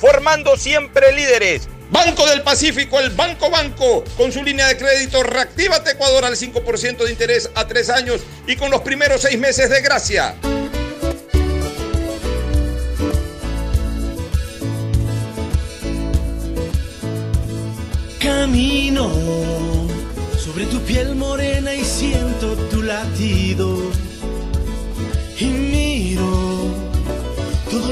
formando siempre líderes. Banco del Pacífico, el Banco Banco, con su línea de crédito Reactívate Ecuador al 5% de interés a tres años y con los primeros seis meses de gracia. Camino sobre tu piel morena y siento tu latido. Y miro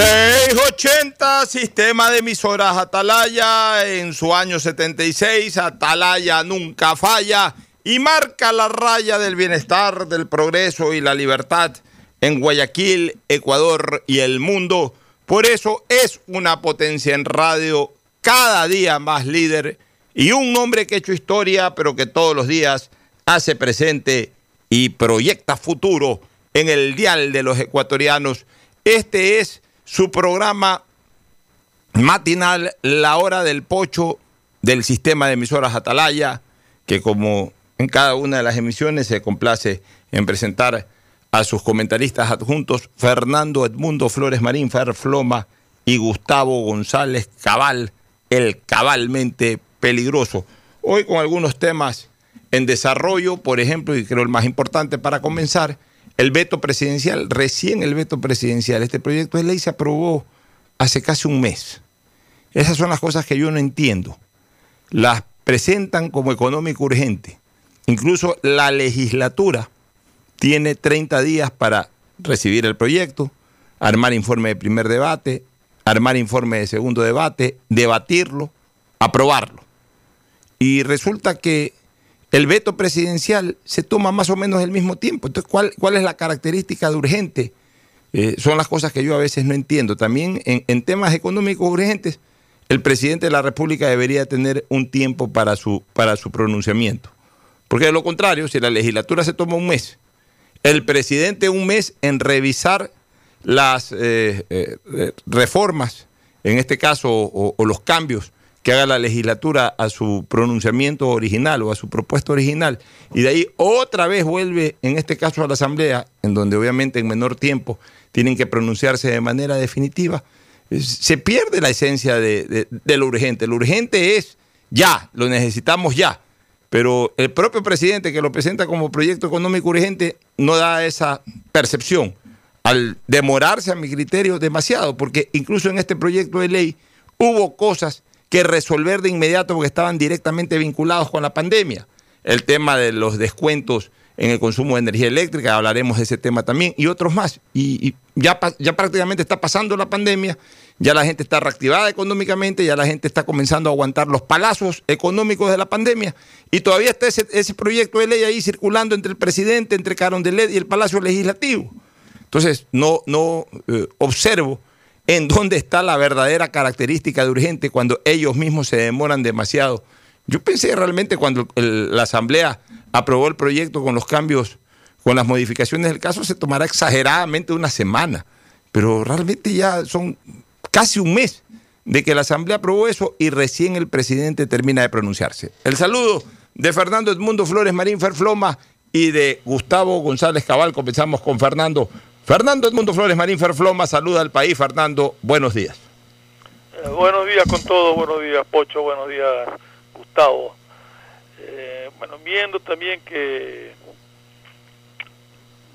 680, sistema de emisoras Atalaya, en su año 76, Atalaya nunca falla y marca la raya del bienestar, del progreso y la libertad en Guayaquil, Ecuador y el mundo. Por eso es una potencia en radio, cada día más líder y un hombre que ha hecho historia, pero que todos los días hace presente y proyecta futuro en el dial de los ecuatorianos. Este es su programa matinal, La Hora del Pocho del sistema de emisoras Atalaya, que como en cada una de las emisiones se complace en presentar a sus comentaristas adjuntos Fernando Edmundo Flores Marín, Fer Floma y Gustavo González Cabal, el cabalmente peligroso. Hoy con algunos temas en desarrollo, por ejemplo, y creo el más importante para comenzar, el veto presidencial, recién el veto presidencial. Este proyecto de ley se aprobó hace casi un mes. Esas son las cosas que yo no entiendo. Las presentan como económico urgente. Incluso la legislatura tiene 30 días para recibir el proyecto, armar informe de primer debate, armar informe de segundo debate, debatirlo, aprobarlo. Y resulta que el veto presidencial se toma más o menos al mismo tiempo. Entonces, ¿cuál, es la característica de urgente? Eh, son las cosas que yo a veces no entiendo. También en, temas económicos urgentes, el presidente de la República debería tener un tiempo para su, para su pronunciamiento. Porque de lo contrario, si la legislatura se toma un mes, el presidente un mes en revisar las eh, eh, reformas, en este caso, o los cambios que haga la legislatura a su pronunciamiento original o a su propuesta original, y de ahí otra vez vuelve, en este caso, a la Asamblea, en donde obviamente en menor tiempo tienen que pronunciarse de manera definitiva, se pierde la esencia de, de, lo urgente. Lo urgente es ya, lo necesitamos ya, pero el propio presidente que lo presenta como proyecto económico urgente no da esa percepción al demorarse a mi criterio demasiado, porque incluso en este proyecto de ley hubo cosas que resolver de inmediato porque estaban directamente vinculados con la pandemia. El tema de los descuentos en el consumo de energía eléctrica, hablaremos de ese tema también, y otros más. Y, ya, ya prácticamente está pasando la pandemia, ya la gente está reactivada económicamente, ya la gente está comenzando a aguantar los palazos económicos de la pandemia y todavía está ese, ese proyecto de ley ahí circulando entre el presidente, entre Carondelet y el Palacio Legislativo. Entonces, no, no eh, observo en dónde está la verdadera característica de urgente cuando ellos mismos se demoran demasiado. Yo pensé realmente cuando la Asamblea aprobó el proyecto con los cambios, con las modificaciones del caso, se tomará exageradamente una semana. Pero realmente ya son casi un mes de que la Asamblea aprobó eso y recién el presidente termina de pronunciarse. El saludo de Fernando Edmundo Flores Marín Ferfloma y de Gustavo González Cabal. Comenzamos con Fernando. Fernando Edmundo Flores Marín Ferfloma saluda al país. Fernando, buenos días. Eh, buenos días con todo, buenos días Pocho, buenos días Gustavo. Eh, bueno, viendo también que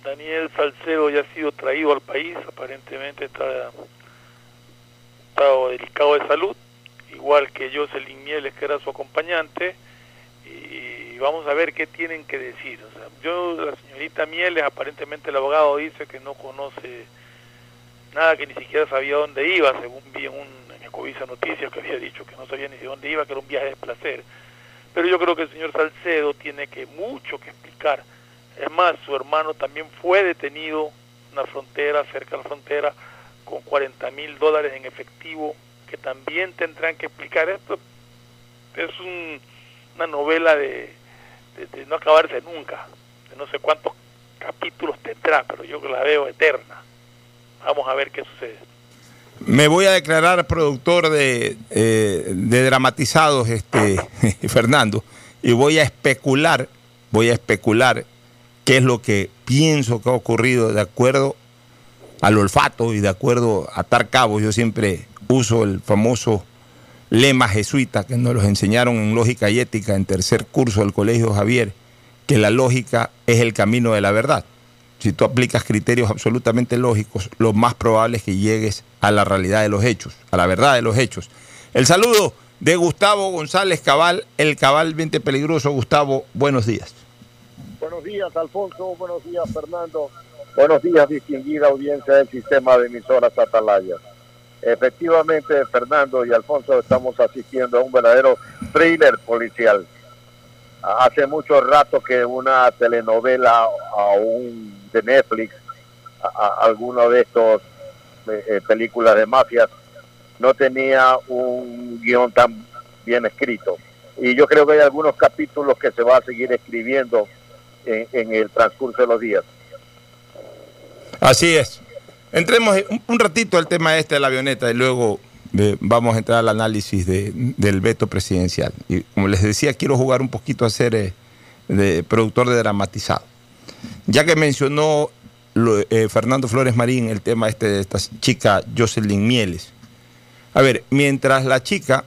Daniel Salcedo ya ha sido traído al país, aparentemente está estado delicado de salud, igual que Jocelyn Mieles, que era su acompañante, y vamos a ver qué tienen que decir. O sea, yo, la señorita Mieles, aparentemente el abogado dice que no conoce nada, que ni siquiera sabía dónde iba, según vi en, un, en Ecovisa Noticias que había dicho que no sabía ni de dónde iba, que era un viaje de placer. Pero yo creo que el señor Salcedo tiene que mucho que explicar. Es más, su hermano también fue detenido en la frontera, cerca de la frontera, con 40 mil dólares en efectivo, que también tendrán que explicar esto. Es un- una novela de, de- no acabarse nunca, de no sé cuántos capítulos tendrá, pero yo la veo eterna. Vamos a ver qué sucede. Me voy a declarar productor de, eh, de dramatizados, este, Fernando, y voy a especular, voy a especular qué es lo que pienso que ha ocurrido de acuerdo al olfato y de acuerdo a atar cabos. Yo siempre uso el famoso lema jesuita que nos los enseñaron en lógica y ética en tercer curso del Colegio Javier, que la lógica es el camino de la verdad. Si tú aplicas criterios absolutamente lógicos, lo más probable es que llegues a la realidad de los hechos, a la verdad de los hechos. El saludo de Gustavo González Cabal, el cabalmente peligroso. Gustavo, buenos días. Buenos días, Alfonso. Buenos días, Fernando. Buenos días, distinguida audiencia del sistema de emisoras Atalaya. Efectivamente, Fernando y Alfonso, estamos asistiendo a un verdadero thriller policial. Hace mucho rato que una telenovela aún de Netflix, a, alguno de estos eh, eh, películas de mafias, no tenía un guion tan bien escrito. Y yo creo que hay algunos capítulos que se va a seguir escribiendo en, en el transcurso de los días. Así es. Entremos un, ratito al tema este de la avioneta y luego eh, vamos a entrar al análisis de- del veto presidencial. Y como les decía, quiero jugar un poquito a ser eh, de productor de dramatizado. Ya que mencionó eh, Fernando Flores Marín el tema este de esta chica Jocelyn Mieles. A ver, mientras la chica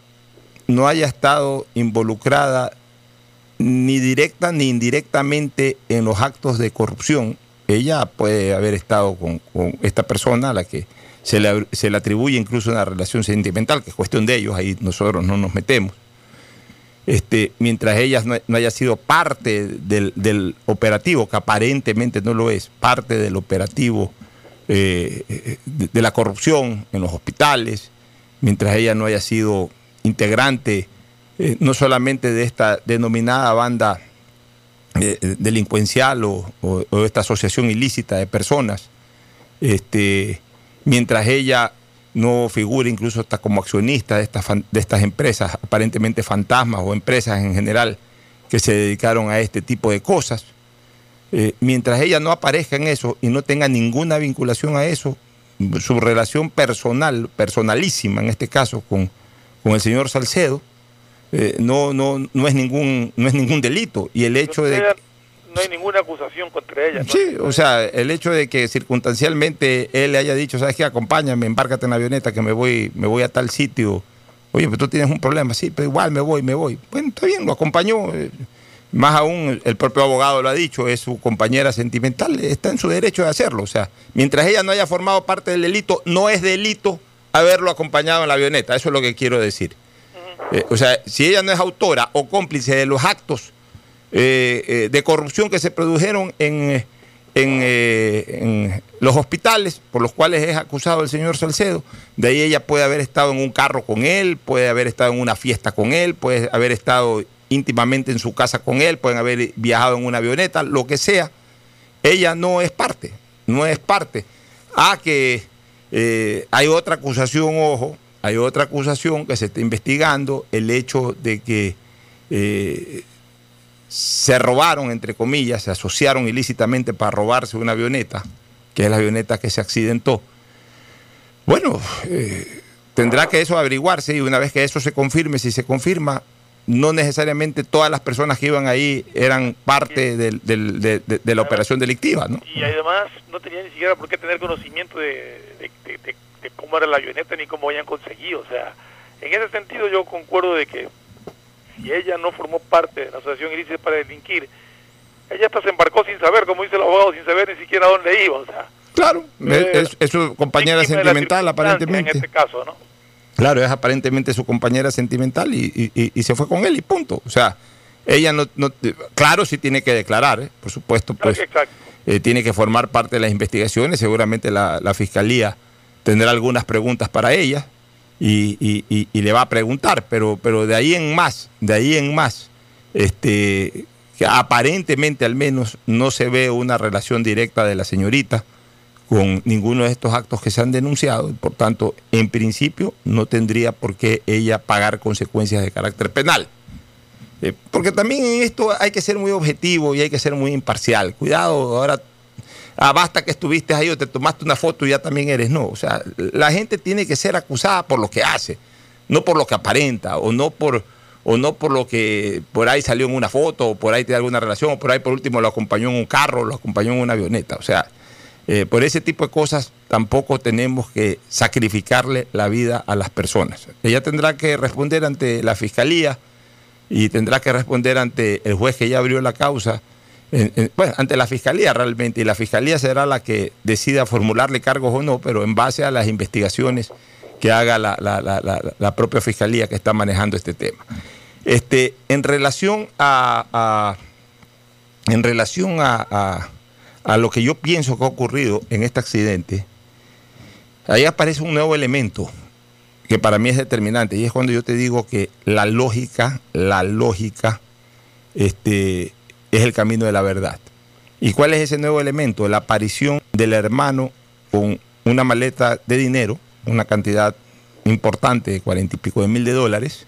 no haya estado involucrada ni directa ni indirectamente en los actos de corrupción, ella puede haber estado con, esta persona a la que se le, se le atribuye incluso una relación sentimental, que es cuestión de ellos, ahí nosotros no nos metemos. Este, mientras ella no, no haya sido parte del, del operativo, que aparentemente no lo es, parte del operativo eh, eh, de, de la corrupción en los hospitales, mientras ella no haya sido integrante eh, no solamente de esta denominada banda eh, delincuencial o, esta asociación ilícita de personas, este, mientras ella no figura incluso hasta como accionista de estas, de estas empresas, aparentemente fantasmas o empresas en general que se dedicaron a este tipo de cosas, eh, mientras ella no aparezca en eso y no tenga ninguna vinculación a eso, su relación personal, personalísima en este caso con, con el señor Salcedo, eh, no, no, no, es ningún, no es ningún delito. Y el hecho de... No hay ninguna acusación contra ella. ¿no? Sí, o sea, el hecho de que circunstancialmente él le haya dicho, ¿sabes qué? Acompáñame, embárcate en la avioneta que me voy, me voy a tal sitio. Oye, pero tú tienes un problema, sí, pero igual me voy, me voy. Bueno, está bien, lo acompañó. eh, Más aún, el propio abogado lo ha dicho, es su compañera sentimental, está en su derecho de hacerlo. O sea, mientras ella no haya formado parte del delito, no es delito haberlo acompañado en la avioneta. Eso es lo que quiero decir. Eh, o sea, si ella no es autora o cómplice de los actos eh, eh, de corrupción que se produjeron en, en, los hospitales por los cuales es acusado el señor Salcedo. De ahí ella puede haber estado en un carro con él, puede haber estado en una fiesta con él, puede haber estado íntimamente en su casa con él, pueden haber viajado en una avioneta, lo que sea. Ella no es parte, no es parte. Ah, que hay otra acusación, ojo, hay otra acusación que se está investigando, el hecho de que eh, se robaron, entre comillas, se asociaron ilícitamente para robarse una avioneta, que es la avioneta que se accidentó. Bueno, eh, tendrá que eso averiguarse y una vez que eso se confirme, si se confirma, no necesariamente todas las personas que iban ahí eran parte de, de- la operación delictiva, ¿no? Y además no tenía ni siquiera por qué tener conocimiento de- de- cómo era la avioneta ni cómo habían conseguido. O sea, en ese sentido yo concuerdo de que si ella no formó parte de la asociación ilícita para delinquir, ella hasta se embarcó sin saber, como dice el abogado, sin saber ni siquiera a dónde iba. O sea, Claro, Eh, es, es su compañera sentimental aparentemente. En este caso, ¿no? Claro, es aparentemente su compañera sentimental y, y- y- y se fue con él y punto. O sea, ella no, no- claro, sí tiene que declarar, ¿eh? por supuesto, pues eh, tiene que formar parte de las investigaciones. Seguramente la, la fiscalía tendrá algunas preguntas para ella y, y- y- le va a preguntar, pero, pero de ahí en más, de ahí en más, este, aparentemente al menos no se ve una relación directa de la señorita con ninguno de estos actos que se han denunciado. Por tanto, en principio no tendría por qué ella pagar consecuencias de carácter penal. Eh, porque también en esto hay que ser muy objetivo y hay que ser muy imparcial. Cuidado, ahora ah, basta que estuviste ahí o te tomaste una foto y ya también eres. No, o sea, la gente tiene que ser acusada por lo que hace, no por lo que aparenta o no por o no por lo que por ahí salió en una foto o por ahí tiene alguna relación o por ahí por último lo acompañó en un carro, lo acompañó en una avioneta. O sea, eh, por ese tipo de cosas tampoco tenemos que sacrificarle la vida a las personas. Ella tendrá que responder ante la fiscalía y tendrá que responder ante el juez que ya abrió la causa, en- en- bueno, ante la fiscalía realmente, y la fiscalía será la que decida formularle cargos o no, pero en base a las investigaciones que haga la, la- la- la- propia fiscalía que está manejando este tema. Este, en relación a, en relación a- a lo que yo pienso que ha ocurrido en este accidente, ahí aparece un nuevo elemento que para mí es determinante y es cuando yo te digo que la lógica, la lógica, este, es el camino de la verdad. ¿Y cuál es ese nuevo elemento? La aparición del hermano con una maleta de dinero, una cantidad importante de cuarenta y pico de mil de dólares,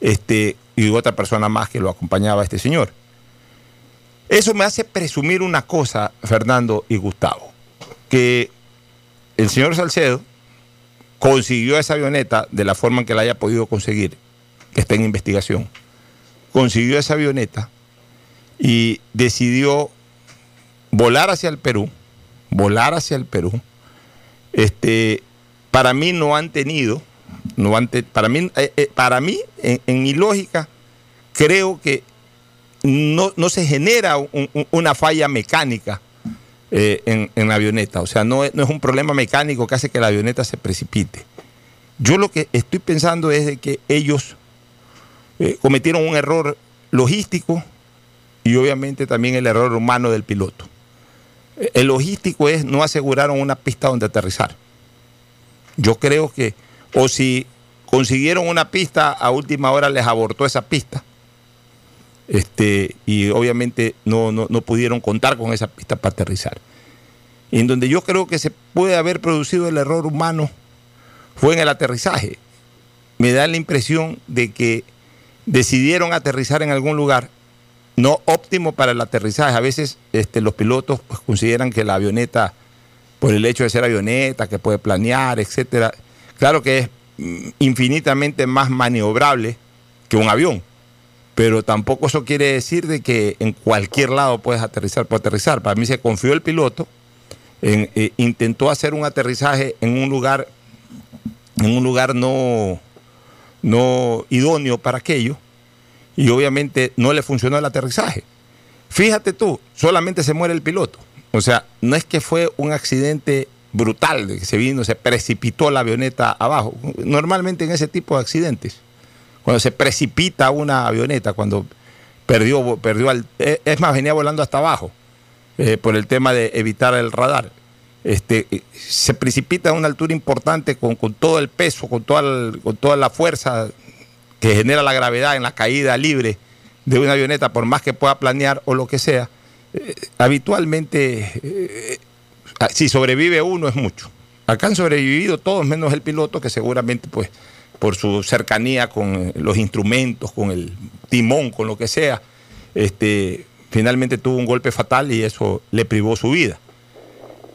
este, y otra persona más que lo acompañaba a este señor. Eso me hace presumir una cosa, Fernando y Gustavo, que el señor Salcedo consiguió esa avioneta de la forma en que la haya podido conseguir, que está en investigación. Consiguió esa avioneta y decidió volar hacia el Perú, volar hacia el Perú. Este, para mí no han tenido, no han te- para mí, eh, eh, para mí en, mi lógica, creo que no, no se genera un- un- una falla mecánica eh, en, la avioneta. O sea, no es, no es un problema mecánico que hace que la avioneta se precipite. Yo lo que estoy pensando es de que ellos cometieron un error logístico y obviamente también el error humano del piloto. El logístico es no aseguraron una pista donde aterrizar. Yo creo que, o si consiguieron una pista, a última hora les abortó esa pista. Este, y obviamente no, no, no pudieron contar con esa pista para aterrizar. Y en donde yo creo que se puede haber producido el error humano fue en el aterrizaje. Me da la impresión de que decidieron aterrizar en algún lugar no óptimo para el aterrizaje. A veces este, los pilotos pues, consideran que la avioneta, por el hecho de ser avioneta, que puede planear, etcétera, claro que es mm, infinitamente más maniobrable que un avión. Pero tampoco eso quiere decir de que en cualquier lado puedes aterrizar por aterrizar. Para mí se confió el piloto, eh, intentó hacer un aterrizaje en un lugar, en un lugar no, no idóneo para aquello, y obviamente no le funcionó el aterrizaje. Fíjate tú, solamente se muere el piloto. O sea, no es que fue un accidente brutal, que se vino, se precipitó la avioneta abajo. Normalmente en ese tipo de accidentes, cuando se precipita una avioneta, cuando perdió, perdió eh, es más, venía volando hasta abajo. eh, por el tema de evitar el radar. Este, eh, se precipita a una altura importante con, con todo el peso, con toda, con toda la fuerza que genera la gravedad en la caída libre de una avioneta, por más que pueda planear o lo que sea, eh, habitualmente, eh, si sobrevive uno es mucho. Acá han sobrevivido todos menos el piloto, que seguramente, pues, por su cercanía con eh, los instrumentos, con el timón, con lo que sea, este, finalmente tuvo un golpe fatal y eso le privó su vida.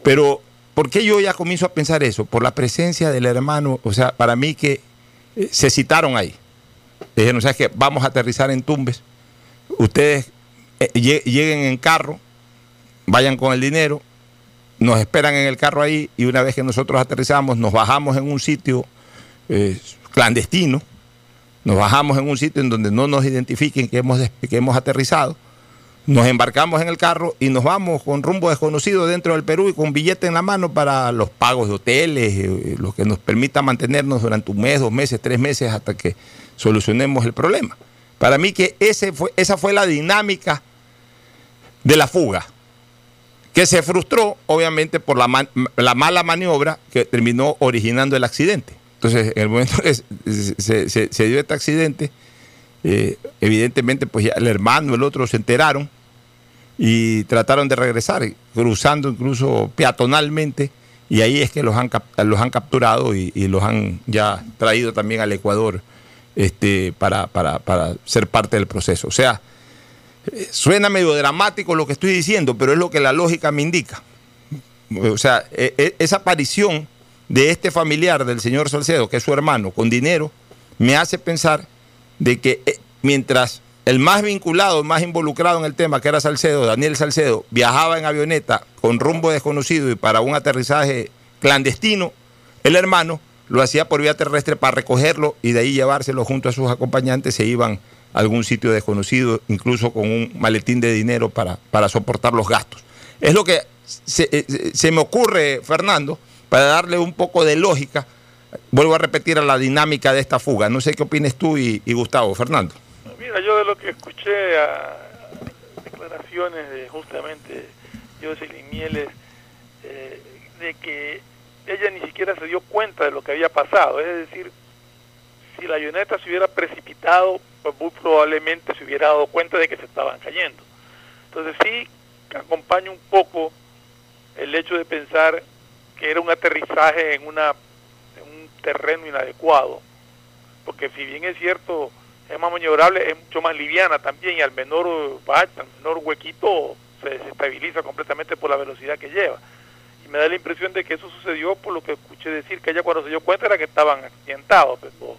Pero, ¿por qué yo ya comienzo a pensar eso? Por la presencia del hermano, o sea, para mí que se citaron ahí. Dijeron, ¿sabes qué? Vamos a aterrizar en Tumbes. Ustedes eh, lle- lleguen en carro, vayan con el dinero, nos esperan en el carro ahí y una vez que nosotros aterrizamos, nos bajamos en un sitio eh, clandestino, nos bajamos en un sitio en donde no nos identifiquen que hemos, que hemos aterrizado, nos embarcamos en el carro y nos vamos con rumbo desconocido dentro del Perú y con billete en la mano para los pagos de hoteles, eh, lo que nos permita mantenernos durante un mes, dos meses, tres meses hasta que solucionemos el problema. Para mí que ese fue, esa fue la dinámica de la fuga, que se frustró obviamente por la, la mala maniobra que terminó originando el accidente. Entonces, en el momento que se, se- dio este accidente, eh, evidentemente pues ya el hermano, el otro se enteraron y trataron de regresar, cruzando incluso peatonalmente, y ahí es que los han, los han capturado y, y los han ya traído también al Ecuador este, para, para- para ser parte del proceso. O sea, suena medio dramático lo que estoy diciendo, pero es lo que la lógica me indica. O sea, e- e- esa aparición de este familiar del señor Salcedo, que es su hermano, con dinero, me hace pensar de que eh, mientras el más vinculado, más involucrado en el tema, que era Salcedo, Daniel Salcedo, viajaba en avioneta con rumbo desconocido y para un aterrizaje clandestino, el hermano lo hacía por vía terrestre para recogerlo y de ahí llevárselo junto a sus acompañantes, se iban a algún sitio desconocido, incluso con un maletín de dinero para, para soportar los gastos. Es lo que se, eh, se me ocurre, Fernando, para darle un poco de lógica, vuelvo a repetir a la dinámica de esta fuga. No sé qué opines tú y, Gustavo, Fernando. Mira, yo de lo que escuché a declaraciones de justamente Jocelyn Mieles, eh, de que ella ni siquiera se dio cuenta de lo que había pasado. Es decir, si la avioneta se hubiera precipitado, pues muy probablemente se hubiera dado cuenta de que se estaban cayendo. Entonces sí acompaña un poco el hecho de pensar que era un aterrizaje en, una, un terreno inadecuado. Porque si bien es cierto, es más maniobrable, es mucho más liviana también y al menor al menor huequito se desestabiliza completamente por la velocidad que lleva. Me da la impresión de que eso sucedió por lo que escuché decir, que ella cuando se dio cuenta era que estaban accidentados, pero,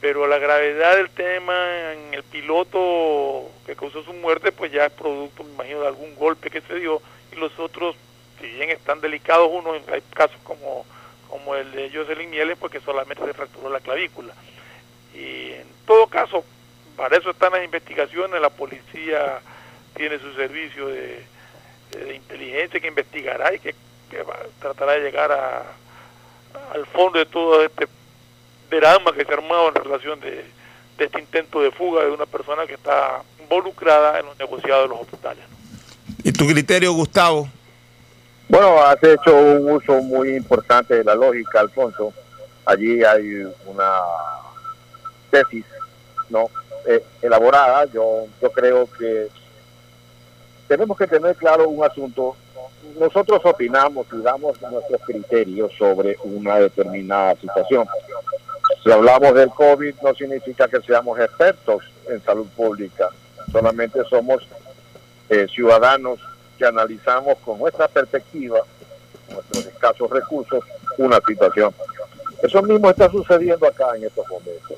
pero la gravedad del tema en el piloto que causó su muerte, pues ya es producto, me imagino, de algún golpe que se dio y los otros, si bien están delicados unos, hay casos como, como el de Jocelyn Mieles, porque solamente se fracturó la clavícula. Y en todo caso, para eso están las investigaciones, la policía tiene su servicio de, de- inteligencia que investigará y que, que va- tratará de llegar a, al fondo de todo este drama que se ha armado en relación de, de este intento de fuga de una persona que está involucrada en los negociados de los hospitales. ¿Y tu criterio, Gustavo? Bueno, has hecho un uso muy importante de la lógica, Alfonso. Allí hay una tesis no Eh, elaborada. Yo, yo creo que tenemos que tener claro un asunto. Nosotros opinamos y damos nuestros criterios sobre una determinada situación. Si hablamos del COVID, no significa que seamos expertos en salud pública. Solamente somos eh, ciudadanos que analizamos con nuestra perspectiva, nuestros escasos recursos, una situación. Eso mismo está sucediendo acá en estos momentos.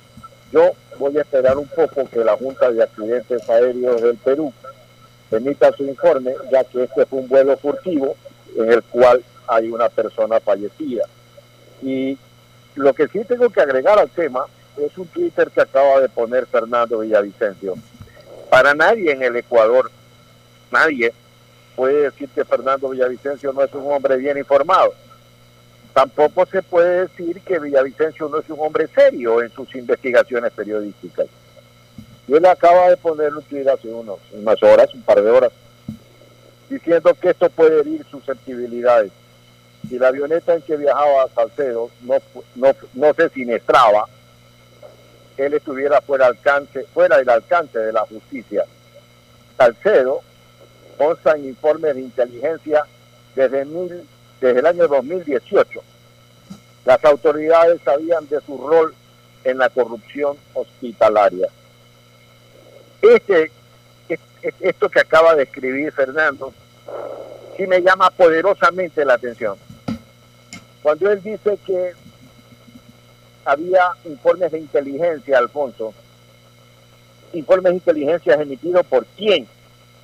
Yo voy a esperar un poco que la Junta de Accidentes Aéreos del Perú emita su informe, ya que este fue un vuelo furtivo en el cual hay una persona fallecida. Y lo que sí tengo que agregar al tema es un Twitter que acaba de poner Fernando Villavicencio. Para nadie en el Ecuador, nadie puede decir que Fernando Villavicencio no es un hombre bien informado. Tampoco se puede decir que Villavicencio no es un hombre serio en sus investigaciones periodísticas. Y él acaba de poner un tweet hace unas horas, un par de horas, diciendo que esto puede herir susceptibilidades. Si la avioneta en que viajaba Salcedo no se siniestraba, él estuviera fuera, alcance, fuera del alcance de la justicia. Salcedo consta en informes de inteligencia desde, mil, desde el año 2018. Las autoridades sabían de su rol en la corrupción hospitalaria. Este, esto que acaba de escribir Fernando, sí me llama poderosamente la atención. Cuando él dice que había informes de inteligencia, Alfonso, informes de inteligencia emitidos por quién,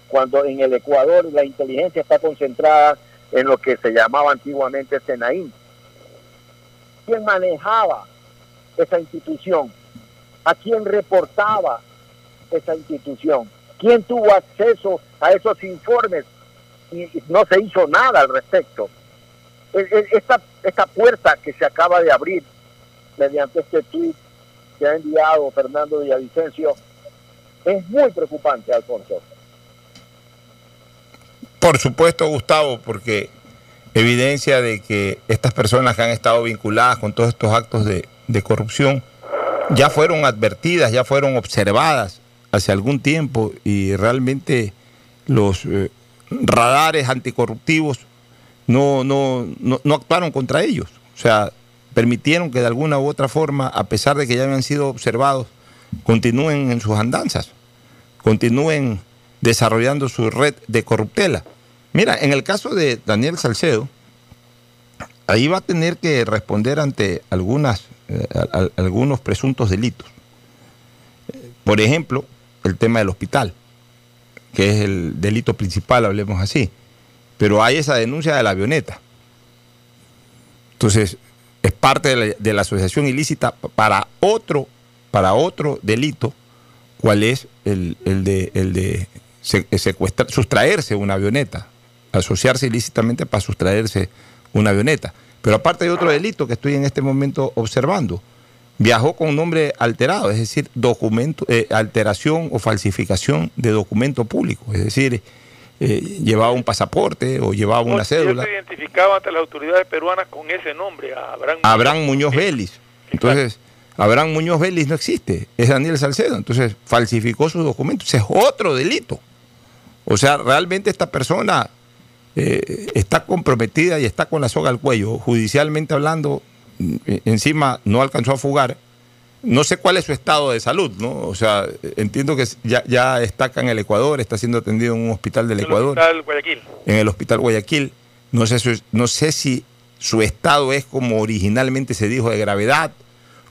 cuando en el Ecuador la inteligencia está concentrada en lo que se llamaba antiguamente Senaín. ¿Quién manejaba esa institución? ¿A quién reportaba esa institución? ¿Quién tuvo acceso a esos informes? Y no se hizo nada al respecto. E, e, esta, esta puerta que se acaba de abrir mediante este tweet que ha enviado Fernando Villavicencio es muy preocupante, Alfonso. Por supuesto, Gustavo, porque evidencia de que estas personas que han estado vinculadas con todos estos actos de, de corrupción ya fueron advertidas, ya fueron observadas hace algún tiempo y realmente los eh, radares anticorruptivos no, no, no, actuaron contra ellos. O sea, permitieron que de alguna u otra forma, a pesar de que ya habían sido observados, continúen en sus andanzas, continúen desarrollando su red de corruptela. Mira, en el caso de Daniel Salcedo, ahí va a tener que responder ante algunas, eh, algunos presuntos delitos. Por ejemplo, el tema del hospital, que es el delito principal, hablemos así. Pero hay esa denuncia de la avioneta. Entonces, es parte de la, asociación ilícita para otro, para otro delito, cuál es el, de, el de secuestrar, sustraerse una avioneta, asociarse ilícitamente para sustraerse una avioneta. Pero aparte hay otro delito que estoy en este momento observando. Viajó con nombre alterado, es decir, documento, eh, alteración o falsificación de documento público, es decir, eh, llevaba un pasaporte o llevaba una cédula. se identificaba ante las autoridades peruanas con ese nombre, Abraham, Abraham Muñoz Vélez. Entonces, Abraham Muñoz Vélez no existe, es Daniel Salcedo. Entonces, falsificó sus documentos. Ese es otro delito. O sea, realmente esta persona eh, está comprometida y está con la soga al cuello. Judicialmente hablando, encima no alcanzó a fugar no sé cuál es su estado de salud, ¿no? O sea, entiendo que ya, ya está acá en el Ecuador, está siendo atendido en un hospital del Ecuador. En el hospital Guayaquil. En el hospital Guayaquil. No sé, no sé si su estado es como originalmente se dijo de gravedad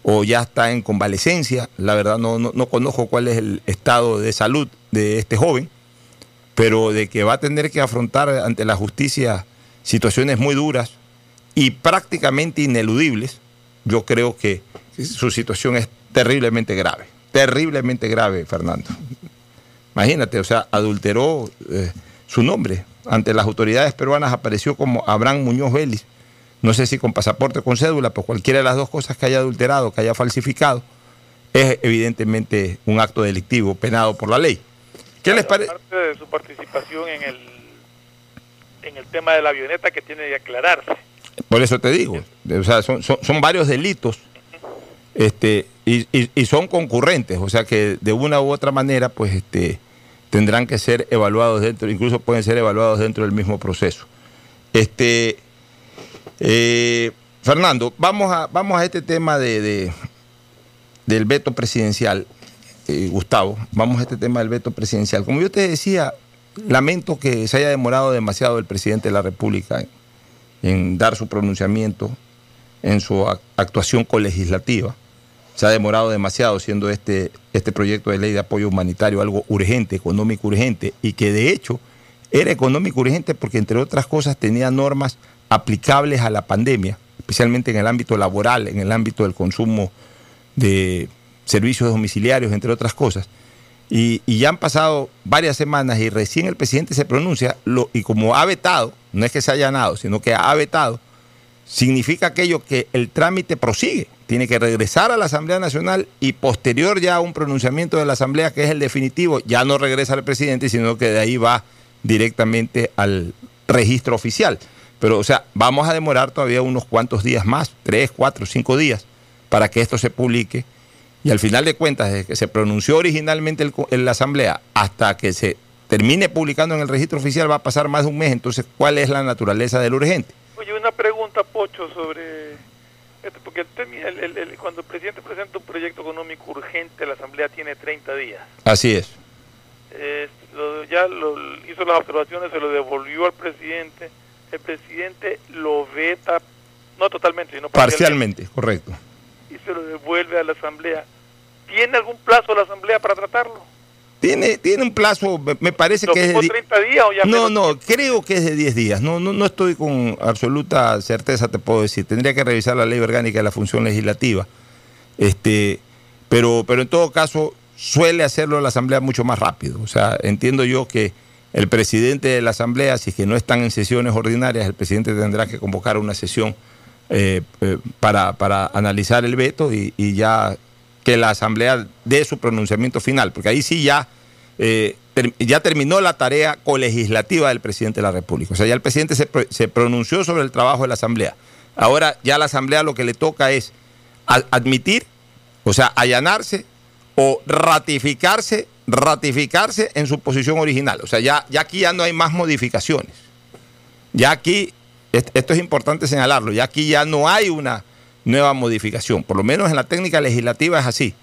o ya está en convalecencia. La verdad no, no, no conozco cuál es el estado de salud de este joven, pero de que va a tener que afrontar ante la justicia situaciones muy duras y prácticamente ineludibles, yo creo que su situación es terriblemente grave, terriblemente grave, Fernando. Imagínate, o sea, adulteró eh, su nombre. Ante las autoridades peruanas apareció como Abraham Muñoz Vélez. No sé si con pasaporte o con cédula, pues cualquiera de las dos cosas que haya adulterado, que haya falsificado, es evidentemente un acto delictivo penado por la ley. ¿Qué les parece? Parte de su participación en el, en el tema de la avioneta que tiene que aclararse. Por eso te digo, o sea, son, varios delitos este, y, y, son concurrentes, o sea que de una u otra manera, pues este, tendrán que ser evaluados dentro, incluso pueden ser evaluados dentro del mismo proceso. Este, eh, Fernando, vamos a, vamos a este tema de, del veto presidencial, eh, Gustavo, vamos a este tema del veto presidencial. Como yo te decía, lamento que se haya demorado demasiado el presidente de la República en dar su pronunciamiento, en su actuación colegislativa se ha demorado demasiado siendo este, este proyecto de ley de apoyo humanitario algo urgente, económico urgente, y que de hecho era económico urgente porque entre otras cosas tenía normas aplicables a la pandemia, especialmente en el ámbito laboral, en el ámbito del consumo de servicios domiciliarios, entre otras cosas. Y, ya han pasado varias semanas y recién el presidente se pronuncia, y como ha vetado, no es que se haya ganado, sino que ha vetado, significa aquello que el trámite prosigue tiene que regresar a la Asamblea Nacional y posterior ya a un pronunciamiento de la Asamblea que es el definitivo, ya no regresa al presidente, sino que de ahí va directamente al registro oficial. Pero, o sea, vamos a demorar todavía unos cuantos días más, tres, cuatro, cinco días, para que esto se publique. Y al final de cuentas, desde que se pronunció originalmente el la Asamblea hasta que se termine publicando en el registro oficial va a pasar más de un mes. Entonces, ¿cuál es la naturaleza del urgente? Oye, una pregunta, Pocho, sobre esto, porque el el- el- cuando el presidente presenta un proyecto económico urgente, la Asamblea tiene 30 días. Así es. Eh, lo- ya lo, hizo las observaciones, se lo devolvió al presidente. El presidente lo veta, no totalmente, sino Parcialmente, correcto. Se lo devuelve a la Asamblea. ¿Tiene algún plazo la Asamblea para tratarlo? Tiene, tiene un plazo, me, parece ¿Lo que es de fijó di- 30 días o ya No, no, creo que es de 10 días. No, no, no estoy con absoluta certeza, te puedo decir. Tendría que revisar la ley orgánica de la función legislativa. Este, pero, pero en todo caso, suele hacerlo la Asamblea mucho más rápido. O sea, entiendo yo que el presidente de la Asamblea, si es que no están en sesiones ordinarias, el presidente tendrá que convocar una sesión eh, eh, para, para analizar el veto y, ya que la Asamblea dé su pronunciamiento final, porque ahí sí ya, eh, ya terminó la tarea colegislativa del presidente de la República. O sea, ya el presidente se, se pronunció sobre el trabajo de la Asamblea. Ahora ya la Asamblea lo que le toca es admitir, o sea, allanarse o ratificarse, ratificarse en su posición original. O sea, ya, ya aquí ya no hay más modificaciones. Ya aquí, esto es importante señalarlo, ya aquí ya no hay una nueva modificación. Por lo menos en la técnica legislativa es así.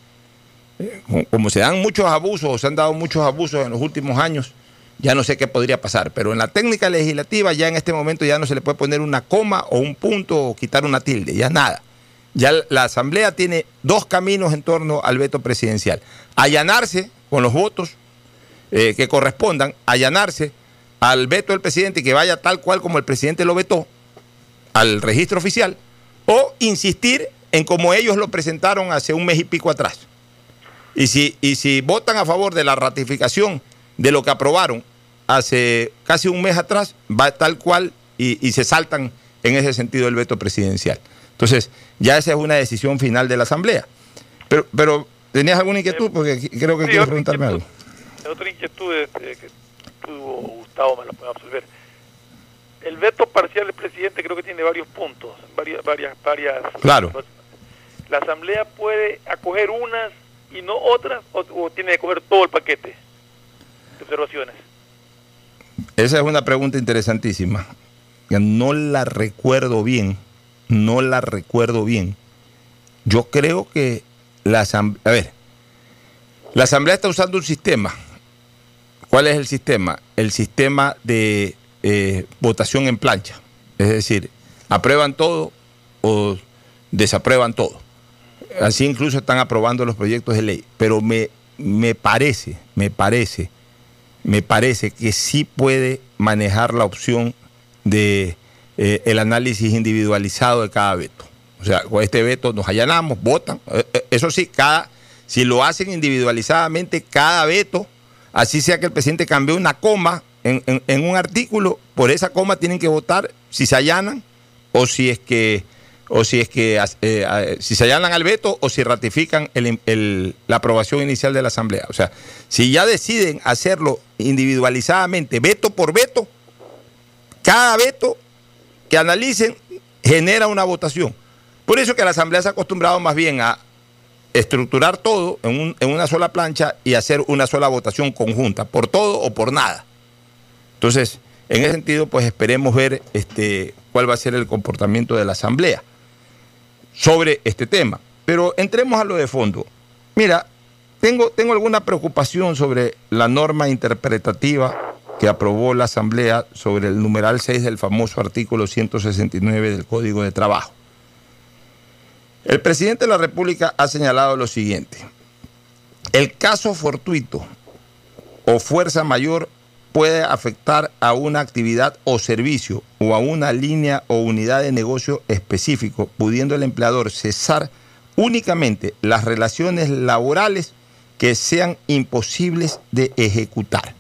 Eh, como- se dan muchos abusos, o se han dado muchos abusos en los últimos años, ya no sé qué podría pasar. Pero en la técnica legislativa ya en este momento ya no se le puede poner una coma o un punto o quitar una tilde, ya nada. Ya la Asamblea tiene dos caminos en torno al veto presidencial. Allanarse con los votos eh, que correspondan, allanarse al veto del presidente y que vaya tal cual como el presidente lo vetó al registro oficial, o insistir en como ellos lo presentaron hace un mes y pico atrás. Y si, y si votan a favor de la ratificación de lo que aprobaron hace casi un mes atrás, va tal cual y, y se saltan en ese sentido el veto presidencial. Entonces, ya esa es una decisión final de la Asamblea. Pero, pero ¿tenías alguna inquietud? Porque creo que Sí, quieres preguntarme algo. Otra inquietud este, que Gustavo me la puede absolver. El veto parcial del presidente creo que tiene varios puntos, varias, varias, varias. Claro. La asamblea puede acoger unas y no otras, o, o tiene que acoger todo el paquete de observaciones. Esa es una pregunta interesantísima. Ya No la recuerdo bien. No la recuerdo bien. Yo creo que la asamblea. A ver. La asamblea está usando un sistema. ¿Cuál es el sistema? El sistema de eh, votación en plancha. Es decir, aprueban todo o desaprueban todo. Así incluso están aprobando los proyectos de ley. Pero me, me parece, me parece me parece que sí puede manejar la opción de eh, el análisis individualizado de cada veto. O sea, con este veto nos allanamos, votan. Eh, eh, Eso sí, cada, si lo hacen individualizadamente, cada veto, así sea que el presidente cambió una coma en, un artículo, por esa coma tienen que votar si se allanan o si es que o si es que eh, si se allanan al veto o si ratifican la aprobación inicial de la Asamblea. O sea, si ya deciden hacerlo individualizadamente, veto por veto, cada veto que analicen genera una votación. Por eso que la Asamblea se ha acostumbrado más bien a estructurar todo en, un- en una sola plancha y hacer una sola votación conjunta, por todo o por nada. Entonces, en ese sentido, pues esperemos ver este, cuál va a ser el comportamiento de la Asamblea sobre este tema. Pero entremos a lo de fondo. Mira, tengo, tengo alguna preocupación sobre la norma interpretativa que aprobó la Asamblea sobre el numeral 6 del famoso artículo 169 del Código de Trabajo. El presidente de la República ha señalado lo siguiente. El caso fortuito o fuerza mayor puede afectar a una actividad o servicio o a una línea o unidad de negocio específico, pudiendo el empleador cesar únicamente las relaciones laborales que sean imposibles de ejecutar.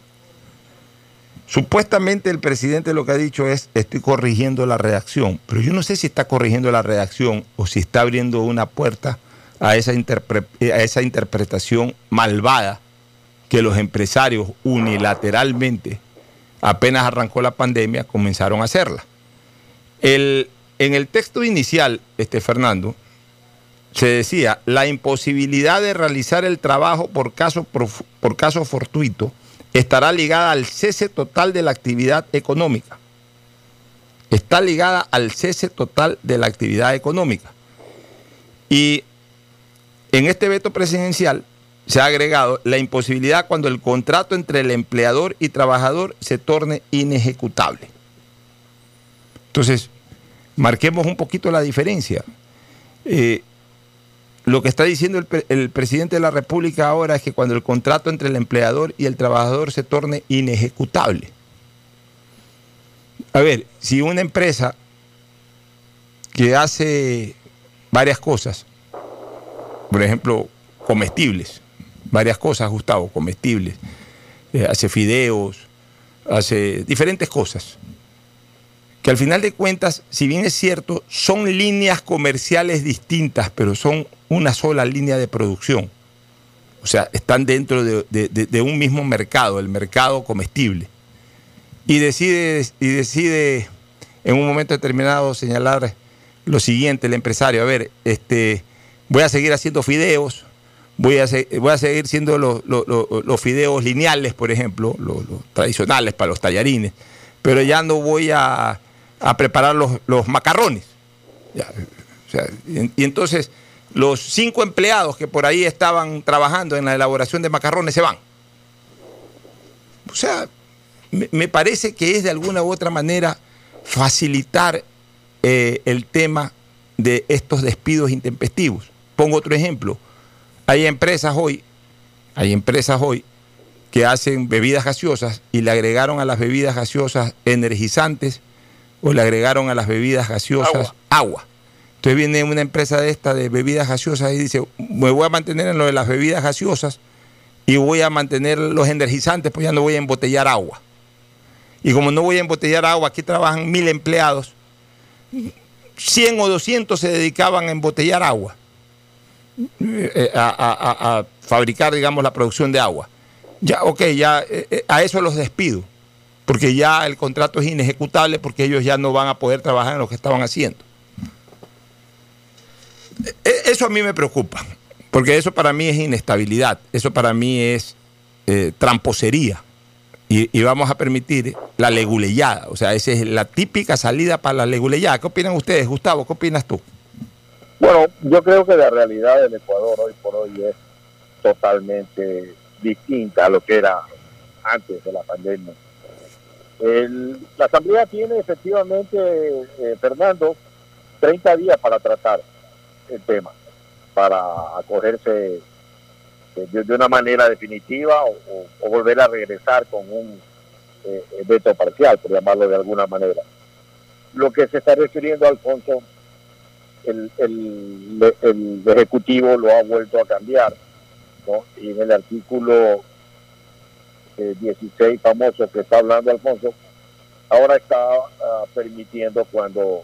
Supuestamente el presidente lo que ha dicho es, estoy corrigiendo la redacción, pero yo no sé si está corrigiendo la redacción o si está abriendo una puerta a esa, interpre- a esa interpretación malvada que los empresarios unilateralmente apenas arrancó la pandemia, comenzaron a hacerla. En el texto inicial, este Fernando, se decía la imposibilidad de realizar el trabajo por caso, por caso fortuito estará ligada al cese total de la actividad económica. Está ligada al cese total de la actividad económica. Y en este veto presidencial se ha agregado la imposibilidad cuando el contrato entre el empleador y trabajador se torne inejecutable. Entonces, marquemos un poquito la diferencia. Eh, lo que está diciendo el, pre- el presidente de la República ahora es que cuando el contrato entre el empleador y el trabajador se torne inejecutable. A ver, si una empresa que hace varias cosas, por ejemplo, comestibles, varias cosas, Gustavo, comestibles, eh, hace fideos, hace diferentes cosas, que al final de cuentas, si bien es cierto, son líneas comerciales distintas, pero son una sola línea de producción. O sea, están dentro de, un mismo mercado, el mercado comestible. Y decide, y decide en un momento determinado señalar lo siguiente, el empresario, a ver, este, voy a seguir haciendo fideos, voy a, voy a seguir siendo los, los- fideos lineales, por ejemplo, los, tradicionales para los tallarines, pero ya no voy a, a preparar los, macarrones. Ya, o sea, y entonces los cinco empleados que por ahí estaban trabajando en la elaboración de macarrones se van. O sea, me, parece que es de alguna u otra manera facilitar eh, el tema de estos despidos intempestivos. Pongo otro ejemplo. Hay empresas hoy, hay empresas hoy que hacen bebidas gaseosas y le agregaron a las bebidas gaseosas energizantes o le agregaron a las bebidas gaseosas agua. Entonces viene una empresa de esta de bebidas gaseosas y dice, me voy a mantener en lo de las bebidas gaseosas y voy a mantener los energizantes, pues ya no voy a embotellar agua. Y como no voy a embotellar agua, aquí trabajan mil empleados, 100 o 200 se dedicaban a embotellar agua, eh, a, a- a- fabricar, digamos, la producción de agua. Ya, ok, ya eh, eh, a eso los despido, porque ya el contrato es inejecutable, porque ellos ya no van a poder trabajar en lo que estaban haciendo. E- Eso a mí me preocupa, porque eso para mí es inestabilidad, eso para mí es eh, tramposería. Y, vamos a permitir la leguleyada, o sea, esa es la típica salida para la leguleyada. ¿Qué opinan ustedes, Gustavo? ¿Qué opinas tú? Bueno, yo creo que la realidad del Ecuador hoy por hoy es totalmente distinta a lo que era antes de la pandemia. El- la Asamblea tiene efectivamente, eh, Fernando, 30 días para tratar el tema, para acogerse eh, de, una manera definitiva o, volver a regresar con un eh, veto parcial, por llamarlo de alguna manera. Lo que se está refiriendo Alfonso el, el, el Ejecutivo lo ha vuelto a cambiar. Y en el artículo eh, 16 famoso que está hablando Alfonso, ahora está ah, permitiendo cuando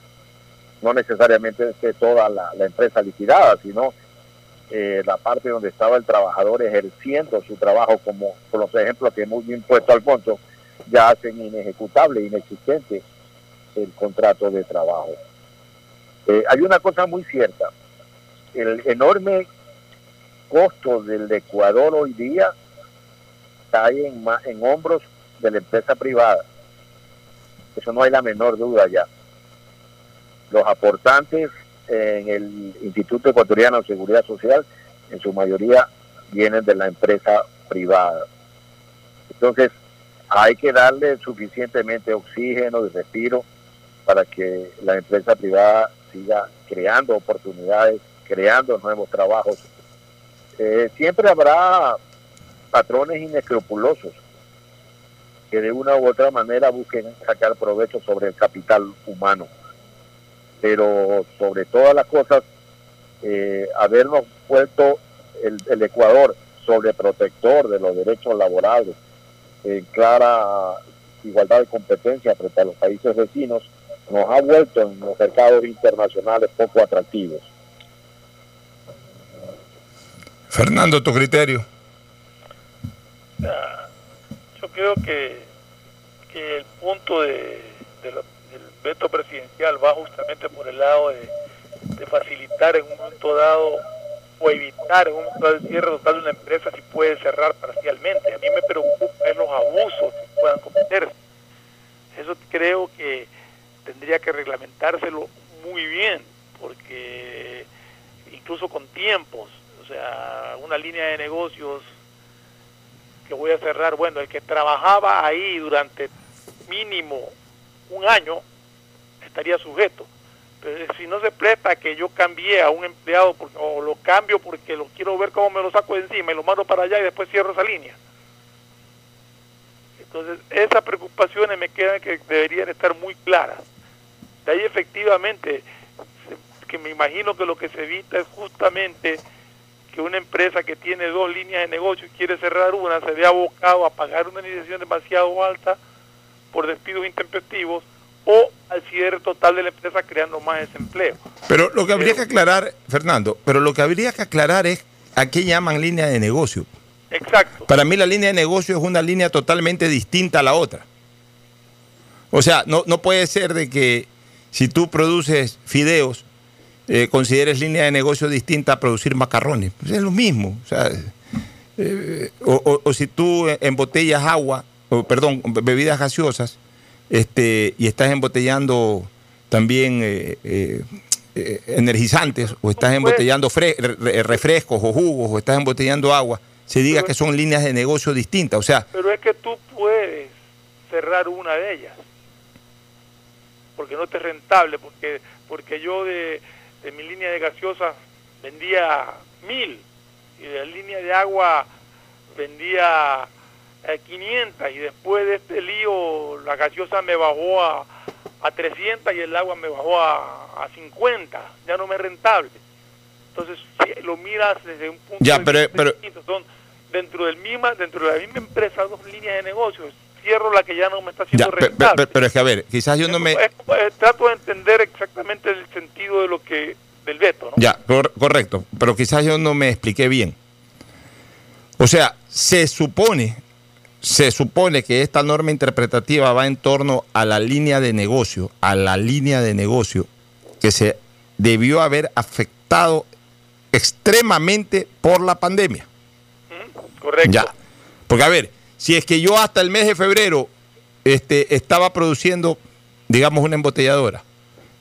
no necesariamente esté toda la, empresa liquidada, sino eh, la parte donde estaba el trabajador ejerciendo su trabajo, como por los ejemplos que hemos bien puesto Alfonso, ya hacen inejecutable, inexistente el contrato de trabajo. Eh, hay una cosa muy cierta, el enorme costo del Ecuador hoy día cae en, en hombros de la empresa privada. Eso no hay la menor duda ya. Los aportantes en el Instituto Ecuatoriano de Seguridad Social, en su mayoría, vienen de la empresa privada. Entonces, hay que darle suficientemente oxígeno y respiro para que la empresa privada siga creando oportunidades, creando nuevos trabajos. Eh, siempre habrá patrones inescrupulosos que de una u otra manera busquen sacar provecho sobre el capital humano. Pero sobre todas las cosas, eh, habernos puesto el, el Ecuador sobre protector de los derechos laborales, en clara igualdad de competencia frente a los países vecinos, nos ha vuelto en los mercados internacionales poco atractivos. Fernando, tu criterio. Ah, Yo creo que, que el punto de, de la- veto presidencial va justamente por el lado de, facilitar en un momento dado o evitar en un momento dado el cierre total de una empresa si puede cerrar parcialmente. A mí me preocupa es los abusos que puedan cometerse. Eso creo que tendría que reglamentárselo muy bien, porque incluso con tiempos, o sea, una línea de negocios que voy a cerrar, bueno, el que trabajaba ahí durante mínimo un año estaría sujeto. Pero si no se presta que yo cambie a un empleado porque, o lo cambio porque lo quiero ver cómo me lo saco de encima y lo mando para allá y después cierro esa línea. Entonces, esas preocupaciones me quedan que deberían estar muy claras. De ahí efectivamente, que me imagino que lo que se evita es justamente que una empresa que tiene dos líneas de negocio y quiere cerrar una, se vea abocado a pagar una indemnización demasiado alta por despidos intempestivos o al cierre total de la empresa creando más desempleo. Pero lo que habría que aclarar, Fernando, pero lo que habría que aclarar es a qué llaman línea de negocio. Exacto. Para mí la línea de negocio es una línea totalmente distinta a la otra. O sea, no, no puede ser de que si tú produces fideos, eh, consideres línea de negocio distinta a producir macarrones. Pues es lo mismo. O, sea, eh, o, o- o si tú embotellas agua, o, perdón, bebidas gaseosas, este, y estás embotellando también eh, eh, eh, energizantes, o estás embotellando fre- re- refrescos o jugos, o estás embotellando agua, se diga que son líneas de negocio distintas. O sea, Pero es que tú puedes cerrar una de ellas, porque no te es rentable, porque porque yo de, de mi línea de gaseosas vendía mil y de la línea de agua vendía eh, 500 y después de este lío la gaseosa me bajó a, a 300 y el agua me bajó a, a 50, ya no me es rentable. Entonces, si lo miras desde un punto Ya, de pero- vista pero- distinto, son dentro del misma dentro de la misma empresa dos líneas de negocios. Cierro la que ya no me está haciendo rentable. pe- pero es que a ver, quizás yo no me... Es trato de entender exactamente el sentido de lo que del veto, ¿no? Ya, cor- correcto, pero quizás yo no me expliqué bien. O sea, se supone, se supone que esta norma interpretativa va en torno a la línea de negocio, a la línea de negocio que se debió haber afectado extremadamente por la pandemia. Correcto. Ya. Porque a ver, si es que yo hasta el mes de febrero este, estaba produciendo, digamos, una embotelladora,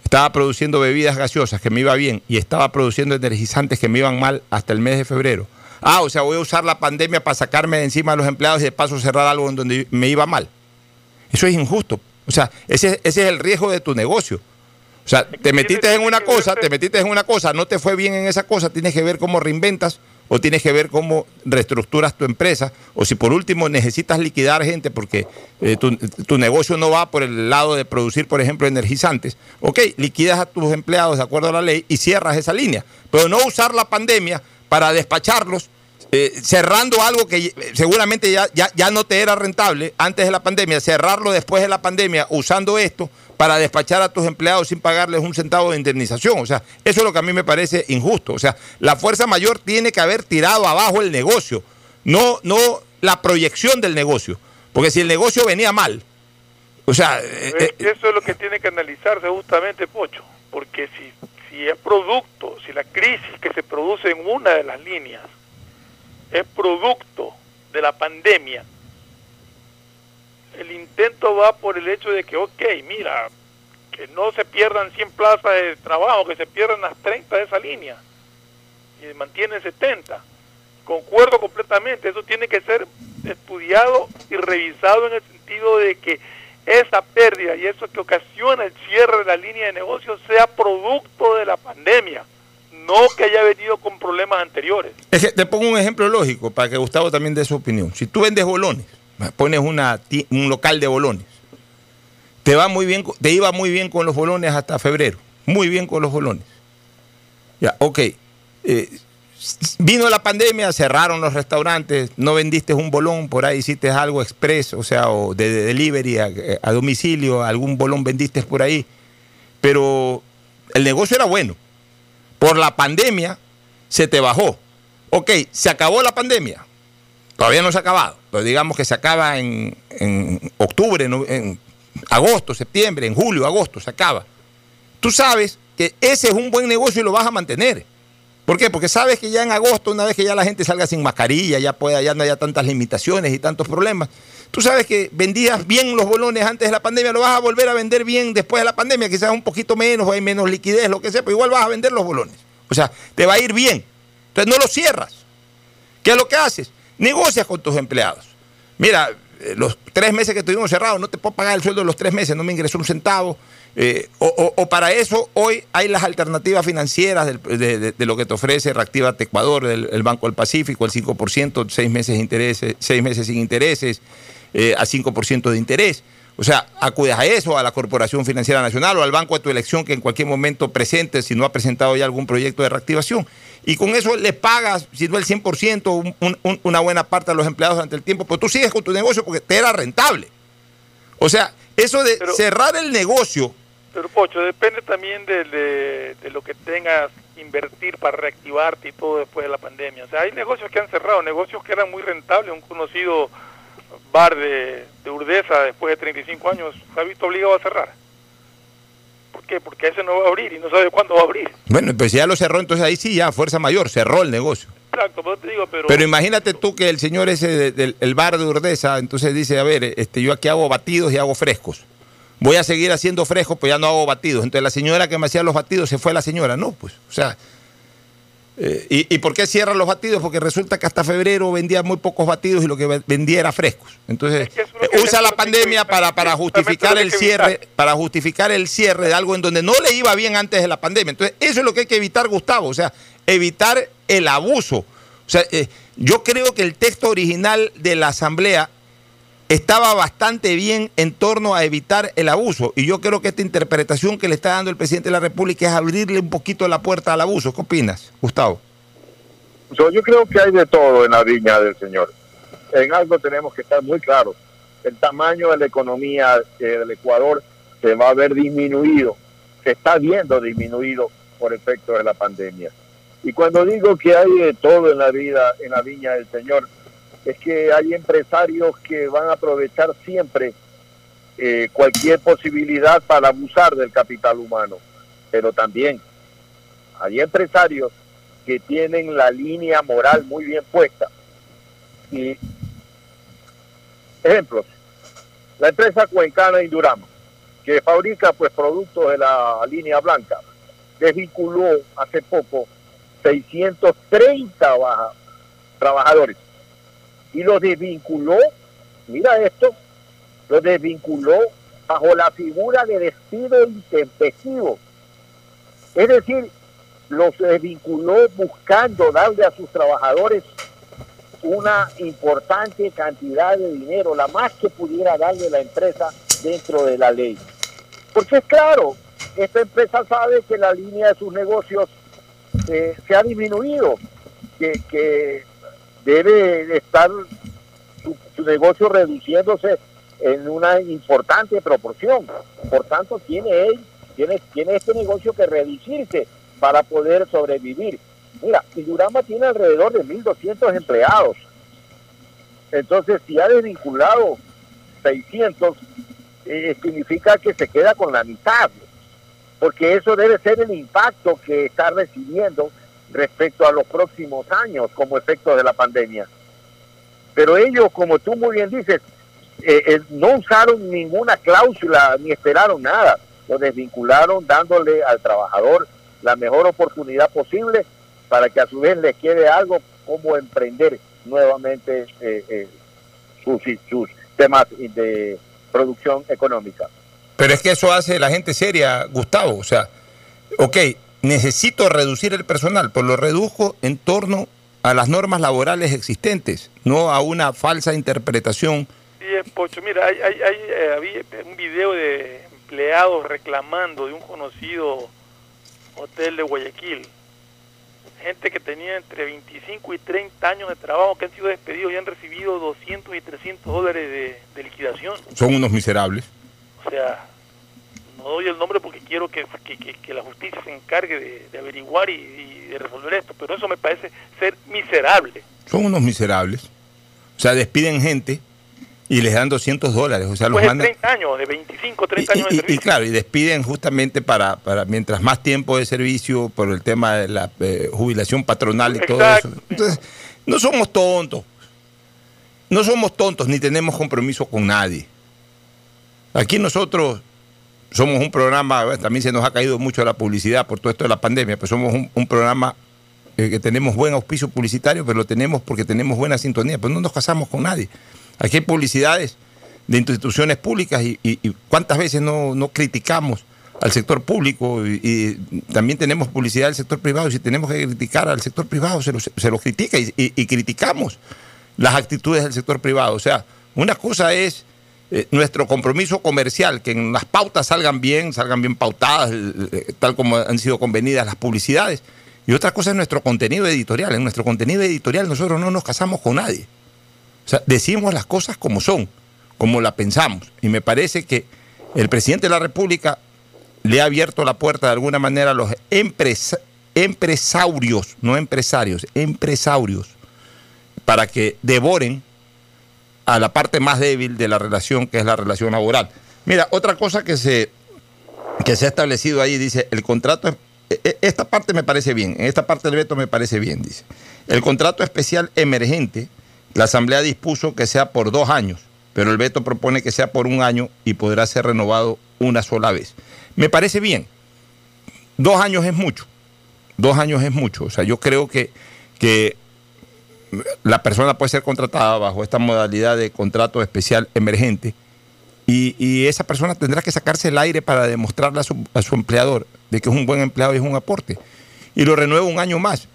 estaba produciendo bebidas gaseosas que me iba bien y estaba produciendo energizantes que me iban mal hasta el mes de febrero. Ah, o sea, voy a usar la pandemia para sacarme de encima a los empleados y de paso cerrar algo en donde me iba mal. Eso es injusto. O sea, ese, ese es el riesgo de tu negocio. O sea, te metiste en una cosa, te metiste en una cosa, no te fue bien en esa cosa, tienes que ver cómo reinventas o tienes que ver cómo reestructuras tu empresa o si por último necesitas liquidar gente porque eh, tu, tu negocio no va por el lado de producir, por ejemplo, energizantes. Ok, liquidas a tus empleados de acuerdo a la ley y cierras esa línea, pero no usar la pandemia para despacharlos eh, cerrando algo que eh, seguramente ya, ya, ya no te era rentable antes de la pandemia, cerrarlo después de la pandemia usando esto para despachar a tus empleados sin pagarles un centavo de indemnización. O sea, eso es lo que a mí me parece injusto. O sea, la fuerza mayor tiene que haber tirado abajo el negocio, no, no la proyección del negocio. Porque si el negocio venía mal, o sea, eh, eh, que Eso es lo que tiene que analizarse justamente, Pocho, porque si, si es producto, si la crisis que se produce en una de las líneas es producto de la pandemia, el intento va por el hecho de que, ok, mira, que no se pierdan 100 plazas de trabajo, que se pierdan las 30 de esa línea y mantienen 70. Concuerdo completamente, eso tiene que ser estudiado y revisado en el sentido de que esa pérdida y eso que ocasiona el cierre de la línea de negocios sea producto de la pandemia, no que haya venido con problemas anteriores. Te pongo un ejemplo lógico para que Gustavo también dé su opinión. Si tú vendes bolones, pones una, un local de bolones, te va muy bien, te iba muy bien con los bolones hasta febrero, muy bien con los bolones. Ya, ok. Eh, vino la pandemia, cerraron los restaurantes, no vendiste un bolón, por ahí hiciste algo express, o sea, o de, de delivery a, a domicilio, algún bolón vendiste por ahí, pero el negocio era bueno por la pandemia se te bajó. Ok, se acabó la pandemia. Todavía no se ha acabado, pero digamos que se acaba en, octubre, agosto, septiembre, en julio, agosto, se acaba. Tú sabes que ese es un buen negocio y lo vas a mantener. ¿Por qué? Porque sabes que ya en agosto, una vez que ya la gente salga sin mascarilla, ya, pueda, ya no haya tantas limitaciones y tantos problemas, tú sabes que vendías bien los bolones antes de la pandemia, lo vas a volver a vender bien después de la pandemia, quizás un poquito menos, o hay menos liquidez, lo que sea, pero igual vas a vender los bolones. O sea, te va a ir bien. Entonces no lo cierras. ¿Qué es lo que haces? Negocias con tus empleados. Mira, eh, los tres meses que estuvimos cerrados, no te puedo pagar el sueldo de los tres meses, no me ingresó un centavo. Eh, o, o- o para eso hoy hay las alternativas financieras del- de, de- de lo que te ofrece Reactivate Ecuador, el, el Banco del Pacífico, el 5%, seis meses, intereses, seis meses sin intereses, eh, a 5% de interés. O sea, acudes a eso, a la Corporación Financiera Nacional o al banco de tu elección que en cualquier momento presente, si no ha presentado ya algún proyecto de reactivación. Y con eso le pagas, si no el 100%, un- un- un- una buena parte a los empleados durante el tiempo, pero tú sigues con tu negocio porque te era rentable. O sea, eso de Pero- cerrar el negocio, Pero Pocho, depende también de, de- de lo que tengas invertir para reactivarte y todo después de la pandemia. O sea, hay negocios que han cerrado, negocios que eran muy rentables. Un conocido bar de, de Urdesa después de 35 años se ha visto obligado a cerrar. ¿Por qué? Porque ese no va a abrir y no sabe cuándo va a abrir. bueno, pues si ya lo cerró, entonces ahí sí, ya, fuerza mayor, cerró el negocio. Exacto, pero te digo, pero... Pero imagínate tú que el señor ese de- del el bar de Urdesa, entonces dice, a ver, este, yo aquí hago batidos y hago frescos. Voy a seguir haciendo frescos, pues ya no hago batidos. Entonces la señora que me hacía los batidos se fue la señora. No, pues, o sea... eh, ¿y, y por qué cierran los batidos? Porque resulta que hasta febrero vendía muy pocos batidos y lo que ve- vendía era frescos. Entonces, Es que eh, usa la pandemia para, para justificar el cierre, para justificar el cierre de algo en donde no le iba bien antes de la pandemia. Entonces, eso es lo que hay que evitar, Gustavo. O sea, evitar el abuso. O sea, eh, yo creo que el texto original de la Asamblea estaba bastante bien en torno a evitar el abuso. Y yo creo que esta interpretación que le está dando el presidente de la República es abrirle un poquito la puerta al abuso. ¿Qué opinas, Gustavo? Yo creo que hay de todo en la viña del Señor. En algo tenemos que estar muy claros. El tamaño de la economía eh, del Ecuador se va a ver disminuido, se está viendo disminuido por efecto de la pandemia. Y cuando digo que hay de todo en la vida, en la viña del Señor, es que hay empresarios que van a aprovechar siempre eh, cualquier posibilidad para abusar del capital humano. Pero también hay empresarios que tienen la línea moral muy bien puesta. Y ejemplos, la empresa cuencana Indurama, que fabrica pues productos de la línea blanca, desvinculó hace poco 630 baja- trabajadores y los desvinculó, mira esto, los desvinculó bajo la figura de despido intempestivo. Es decir, los desvinculó buscando darle a sus trabajadores una importante cantidad de dinero, la más que pudiera darle la empresa dentro de la ley. Porque es claro, esta empresa sabe que la línea de sus negocios eh, se ha disminuido, que debe estar su, negocio reduciéndose en una importante proporción. Por tanto, tiene él, tiene, tiene este negocio que reducirse para poder sobrevivir. Mira, Indurama tiene alrededor de 1.200 empleados. Entonces, si ha desvinculado 600, eh, significa que se queda con la mitad, porque eso debe ser el impacto que está recibiendo respecto a los próximos años como efecto de la pandemia. Pero ellos, como tú muy bien dices, eh, eh, no usaron ninguna cláusula ni esperaron nada. Lo desvincularon dándole al trabajador la mejor oportunidad posible para que a su vez le quede algo como emprender nuevamente eh, sus, sus temas de producción económica. Pero es que eso hace la gente seria, Gustavo. O sea, ok, necesito reducir el personal, pero lo reduzco en torno a las normas laborales existentes, no a una falsa interpretación. Es Pocho. Mira, hay, hay, hay, eh, había un video de empleados reclamando de un conocido hotel de Guayaquil. Gente que tenía entre 25 y 30 años de trabajo que han sido despedidos y han recibido 200 y 300 dólares de, de liquidación. Son unos miserables. O sea, no doy el nombre porque quiero que, que, que- que la justicia se encargue de, de averiguar y, y de resolver esto, pero eso me parece ser miserable. Son unos miserables. O sea, despiden gente y les dan 200 dólares. O sea, los Pues de mandan... 30 años, de 25, 30 Y, años de y- y servicio. claro, y despiden justamente para, para mientras más tiempo de servicio por el tema de la eh, jubilación patronal y todo eso. Entonces, no somos tontos. No somos tontos ni tenemos compromiso con nadie. Aquí nosotros somos un programa, bueno, también se nos ha caído mucho la publicidad por todo esto de la pandemia, pero somos un, programa eh, que tenemos buen auspicio publicitario, pero lo tenemos porque tenemos buena sintonía, pero no nos casamos con nadie. Aquí hay publicidades de instituciones públicas y, cuántas veces no, no criticamos al sector público y, también tenemos publicidad del sector privado y si tenemos que criticar al sector privado se lo, se lo critica y criticamos las actitudes del sector privado. O sea, una cosa es eh, nuestro compromiso comercial, que en las pautas salgan bien, salgan bien pautadas, eh, eh, tal como han sido convenidas las publicidades. Y otra cosa es nuestro contenido editorial. En nuestro contenido editorial nosotros no nos casamos con nadie. O sea, decimos las cosas como son, como la pensamos. Y me parece que el presidente de la República le ha abierto la puerta de alguna manera a los empresa- empresarios, no empresarios, empresarios, para que devoren a la parte más débil de la relación, que es la relación laboral. Mira, otra cosa que se, que se ha establecido ahí, dice, el contrato, e- e- esta parte me parece bien, en esta parte del veto me parece bien, dice. El contrato especial emergente, la Asamblea dispuso que sea por dos años, pero el veto propone que sea por un año y podrá ser renovado una sola vez. Me parece bien. Dos años es mucho. Dos años es mucho. O sea, yo creo que, que la persona puede ser contratada bajo esta modalidad de contrato especial emergente y, y esa persona tendrá que sacarse el aire para demostrarle a su, a su empleador de que es un buen empleado y es un aporte. Y lo renueva un año más.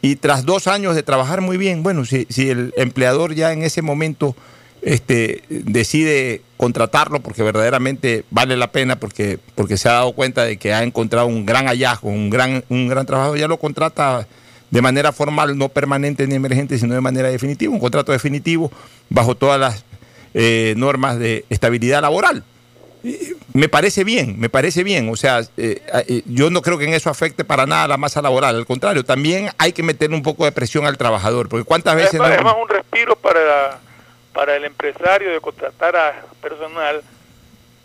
Y tras dos años de trabajar muy bien, bueno, si, si el empleador ya en ese momento este, decide contratarlo porque verdaderamente vale la pena, porque, porque se ha dado cuenta de que ha encontrado un gran hallazgo, un gran, un gran trabajo, ya lo contrata de manera formal, no permanente ni emergente, sino de manera definitiva, un contrato definitivo bajo todas las eh, normas de estabilidad laboral. Y Me parece bien, me parece bien. O sea, eh, eh, yo no creo que en eso afecte para nada la masa laboral. Al contrario, también hay que meterle un poco de presión al trabajador, porque cuántas Es veces no- un respiro para, para el empresario de contratar a personal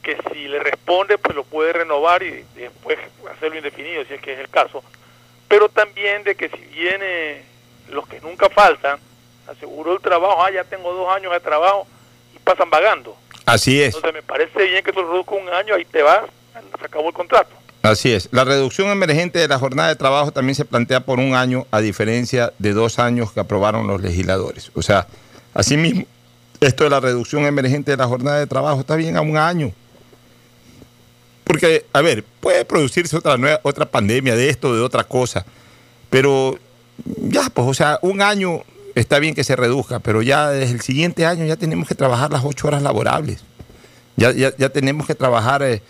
que si le responde, pues lo puede renovar y después hacerlo indefinido, si es que es el caso. Pero también de que si viene los que nunca faltan, aseguró el trabajo, ah, ya tengo dos años de trabajo y pasan vagando. Así es. Entonces me parece bien que tú lo reduzcas un año, ahí te vas, se acabó el contrato. Así es. La reducción emergente de la jornada de trabajo también se plantea por un año, a diferencia de dos años que aprobaron los legisladores. O sea, asimismo, esto de la reducción emergente de la jornada de trabajo está bien a un año. Porque, a ver, puede producirse otra, nueva, otra pandemia de esto, de otra cosa. Pero ya, pues, o sea, un año está bien que se reduzca, pero ya desde el siguiente año ya tenemos que trabajar las ocho horas laborables. Ya, ya, tenemos que trabajar. eh,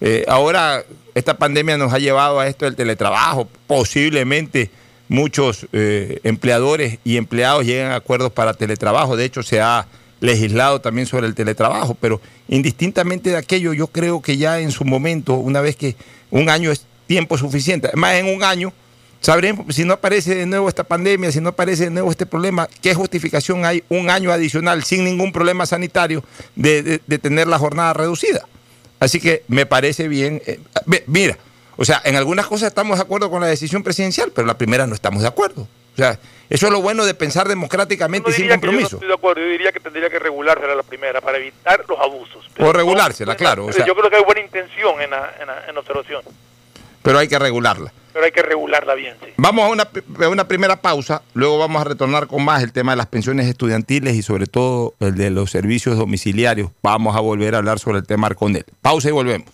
eh, ahora, esta pandemia nos ha llevado a esto del teletrabajo. Posiblemente muchos eh, empleadores y empleados lleguen a acuerdos para teletrabajo. De hecho, se ha legislado también sobre el teletrabajo, pero indistintamente de aquello, yo creo que ya en su momento, una vez que un año es tiempo suficiente, además en un año sabremos si no aparece de nuevo esta pandemia, si no aparece de nuevo este problema, qué justificación hay un año adicional sin ningún problema sanitario de, tener la jornada reducida. Así que me parece bien. eh, mira, o sea, en algunas cosas estamos de acuerdo con la decisión presidencial, pero la primera no estamos de acuerdo. O sea, eso es lo bueno de pensar democráticamente No y sin que yo no compromiso. estoy de acuerdo, yo diría que tendría que regulársela la primera para evitar los abusos. O regulársela, claro, o Pero sea- yo creo que hay buena intención en la, en la- en la observación, Pero hay que regularla. pero hay que regularla bien, sí. Vamos a una, a una primera pausa, luego vamos a retornar con más el tema de las pensiones estudiantiles y sobre todo el de los servicios domiciliarios. Vamos a volver a hablar sobre el tema Arconel. Pausa y volvemos.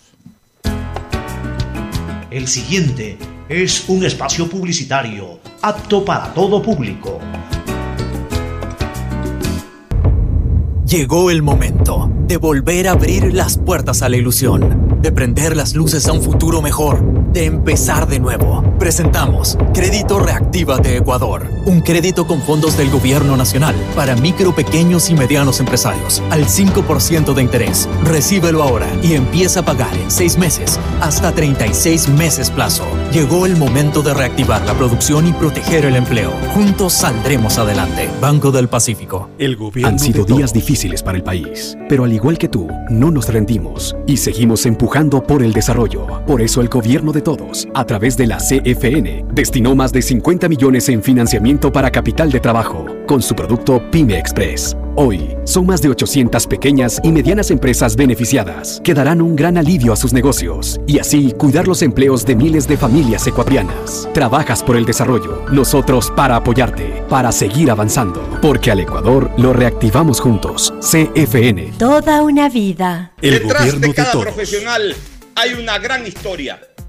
El siguiente es un espacio publicitario apto para todo público. Llegó el momento de volver a abrir las puertas a la ilusión. de prender las luces a un futuro mejor, de empezar de nuevo. Presentamos Crédito Reactiva de Ecuador, un crédito con fondos del gobierno nacional para micro, pequeños y medianos empresarios, al 5% de interés. Recíbelo ahora y empieza a pagar en 6 meses, hasta 36 meses plazo. Llegó el momento de reactivar la producción y proteger el empleo. Juntos saldremos adelante. Banco del Pacífico. El gobierno Han sido días difíciles para el país, pero al igual que tú, no nos rendimos y seguimos empujando por el desarrollo. Por eso el gobierno de todos, a través de la CFN, destinó más de 50 millones en financiamiento para capital de trabajo con su producto Pyme Express. Hoy, son más de 800 pequeñas y medianas empresas beneficiadas que darán un gran alivio a sus negocios y así cuidar los empleos de miles de familias ecuatorianas. Trabajas por el desarrollo, nosotros para apoyarte, para seguir avanzando, porque al Ecuador lo reactivamos juntos. CFN. Toda una vida. El Detrás de cada profesional hay una gran historia.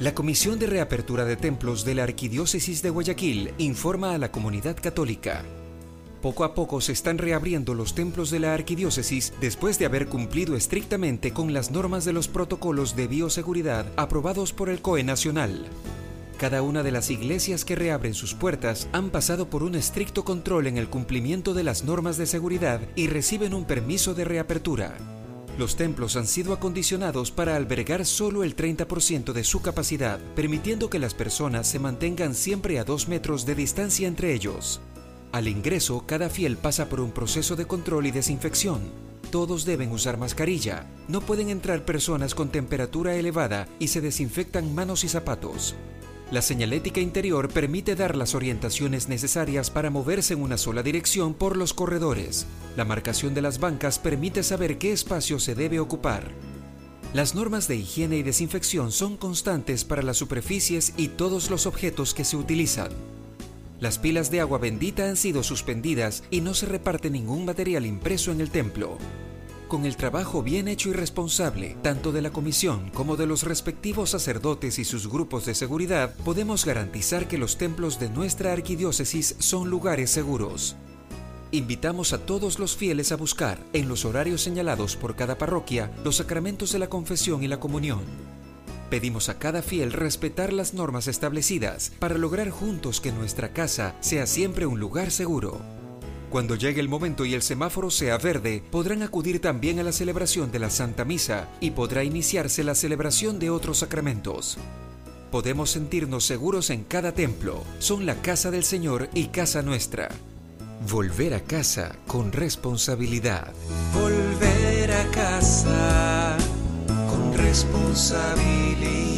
La Comisión de Reapertura de Templos de la Arquidiócesis de Guayaquil informa a la comunidad católica. Poco a poco se están reabriendo los templos de la arquidiócesis después de haber cumplido estrictamente con las normas de los protocolos de bioseguridad aprobados por el COE Nacional. Cada una de las iglesias que reabren sus puertas han pasado por un estricto control en el cumplimiento de las normas de seguridad y reciben un permiso de reapertura. Los templos han sido acondicionados para albergar solo el 30% de su capacidad, permitiendo que las personas se mantengan siempre a dos metros de distancia entre ellos. Al ingreso, cada fiel pasa por un proceso de control y desinfección. Todos deben usar mascarilla. No pueden entrar personas con temperatura elevada y se desinfectan manos y zapatos. La señalética interior permite dar las orientaciones necesarias para moverse en una sola dirección por los corredores. La marcación de las bancas permite saber qué espacio se debe ocupar. Las normas de higiene y desinfección son constantes para las superficies y todos los objetos que se utilizan. Las pilas de agua bendita han sido suspendidas y no se reparte ningún material impreso en el templo. Con el trabajo bien hecho y responsable, tanto de la comisión como de los respectivos sacerdotes y sus grupos de seguridad, podemos garantizar que los templos de nuestra arquidiócesis son lugares seguros. Invitamos a todos los fieles a buscar, en los horarios señalados por cada parroquia, los sacramentos de la confesión y la comunión. Pedimos a cada fiel respetar las normas establecidas para lograr juntos que nuestra casa sea siempre un lugar seguro. Cuando llegue el momento y el semáforo sea verde, podrán acudir también a la celebración de la Santa Misa y podrá iniciarse la celebración de otros sacramentos. Podemos sentirnos seguros en cada templo. Son la casa del Señor y casa nuestra. Volver a casa con responsabilidad. Volver a casa con responsabilidad.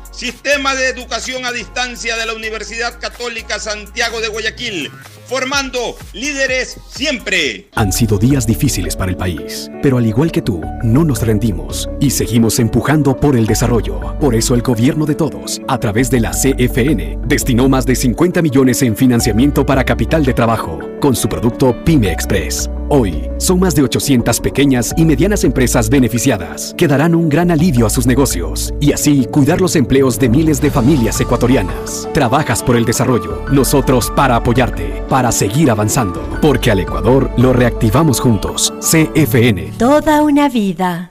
Sistema de Educación a Distancia de la Universidad Católica Santiago de Guayaquil formando líderes siempre. Han sido días difíciles para el país, pero al igual que tú, no nos rendimos y seguimos empujando por el desarrollo. Por eso el gobierno de todos, a través de la CFN, destinó más de 50 millones en financiamiento para capital de trabajo con su producto Pyme Express. Hoy, son más de 800 pequeñas y medianas empresas beneficiadas que darán un gran alivio a sus negocios y así cuidar los empleos de miles de familias ecuatorianas. Trabajas por el desarrollo, nosotros para apoyarte, para seguir avanzando, porque al Ecuador lo reactivamos juntos. CFN. Toda una vida.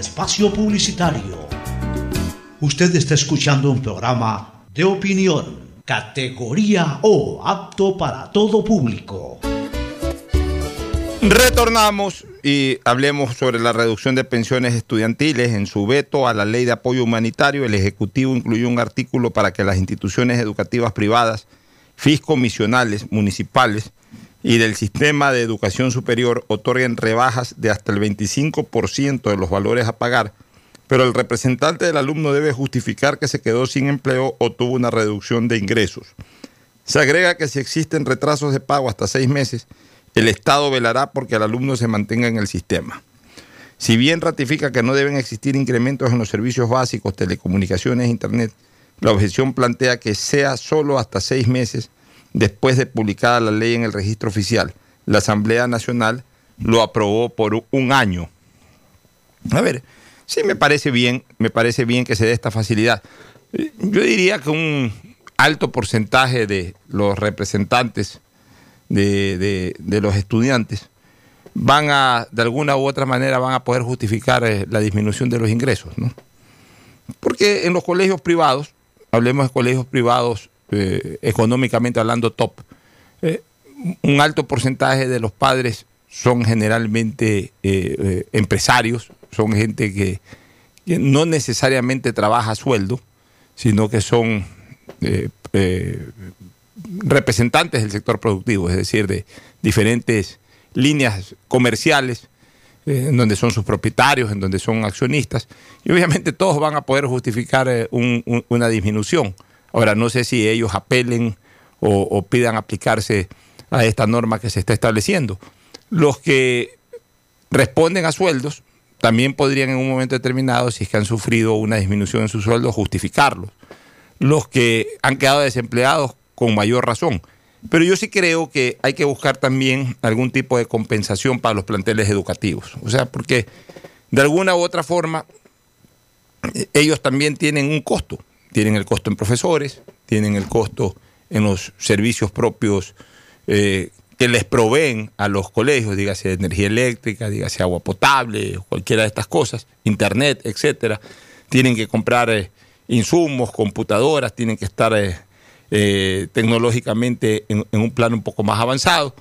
espacio publicitario. Usted está escuchando un programa de opinión, categoría O, apto para todo público. Retornamos y hablemos sobre la reducción de pensiones estudiantiles. En su veto a la ley de apoyo humanitario, el Ejecutivo incluyó un artículo para que las instituciones educativas privadas, fiscomisionales, municipales y del sistema de educación superior otorguen rebajas de hasta el 25% de los valores a pagar, pero el representante del alumno debe justificar que se quedó sin empleo o tuvo una reducción de ingresos. Se agrega que si existen retrasos de pago hasta seis meses, el Estado velará porque el alumno se mantenga en el sistema. Si bien ratifica que no deben existir incrementos en los servicios básicos, telecomunicaciones Internet, la objeción plantea que sea solo hasta seis meses después de publicada la ley en el registro oficial. La Asamblea Nacional lo aprobó por un año. A ver, sí me parece bien, me parece bien que se dé esta facilidad. Yo diría que un alto porcentaje de los representantes de los estudiantes van a, de alguna u otra manera, van a poder justificar eh, la disminución de los ingresos, ¿no? Porque en los colegios privados, hablemos de colegios privados eh, económicamente hablando top, eh, un alto porcentaje de los padres son generalmente eh, empresarios, son gente que, no necesariamente trabaja a sueldo, sino que son representantes del sector productivo, es decir, de diferentes líneas comerciales, en donde son sus propietarios, en donde son accionistas, y obviamente todos van a poder justificar un- un- una disminución. Ahora, no sé si ellos apelen o, pidan aplicarse a esta norma que se está estableciendo. Los que responden a sueldos también podrían en un momento determinado, si es que han sufrido una disminución en su sueldo, justificarlos. Los que han quedado desempleados con mayor razón. Pero yo sí creo que hay que buscar también algún tipo de compensación para los planteles educativos. O sea, porque de alguna u otra forma eh, ellos también tienen un costo. Tienen el costo en profesores, tienen el costo en los servicios propios eh, que les proveen a los colegios, dígase energía eléctrica, dígase agua potable, cualquiera de estas cosas, internet, etcétera. Tienen que comprar eh, insumos, computadoras, tienen que estar eh, eh, tecnológicamente en, en un plano un poco más avanzado.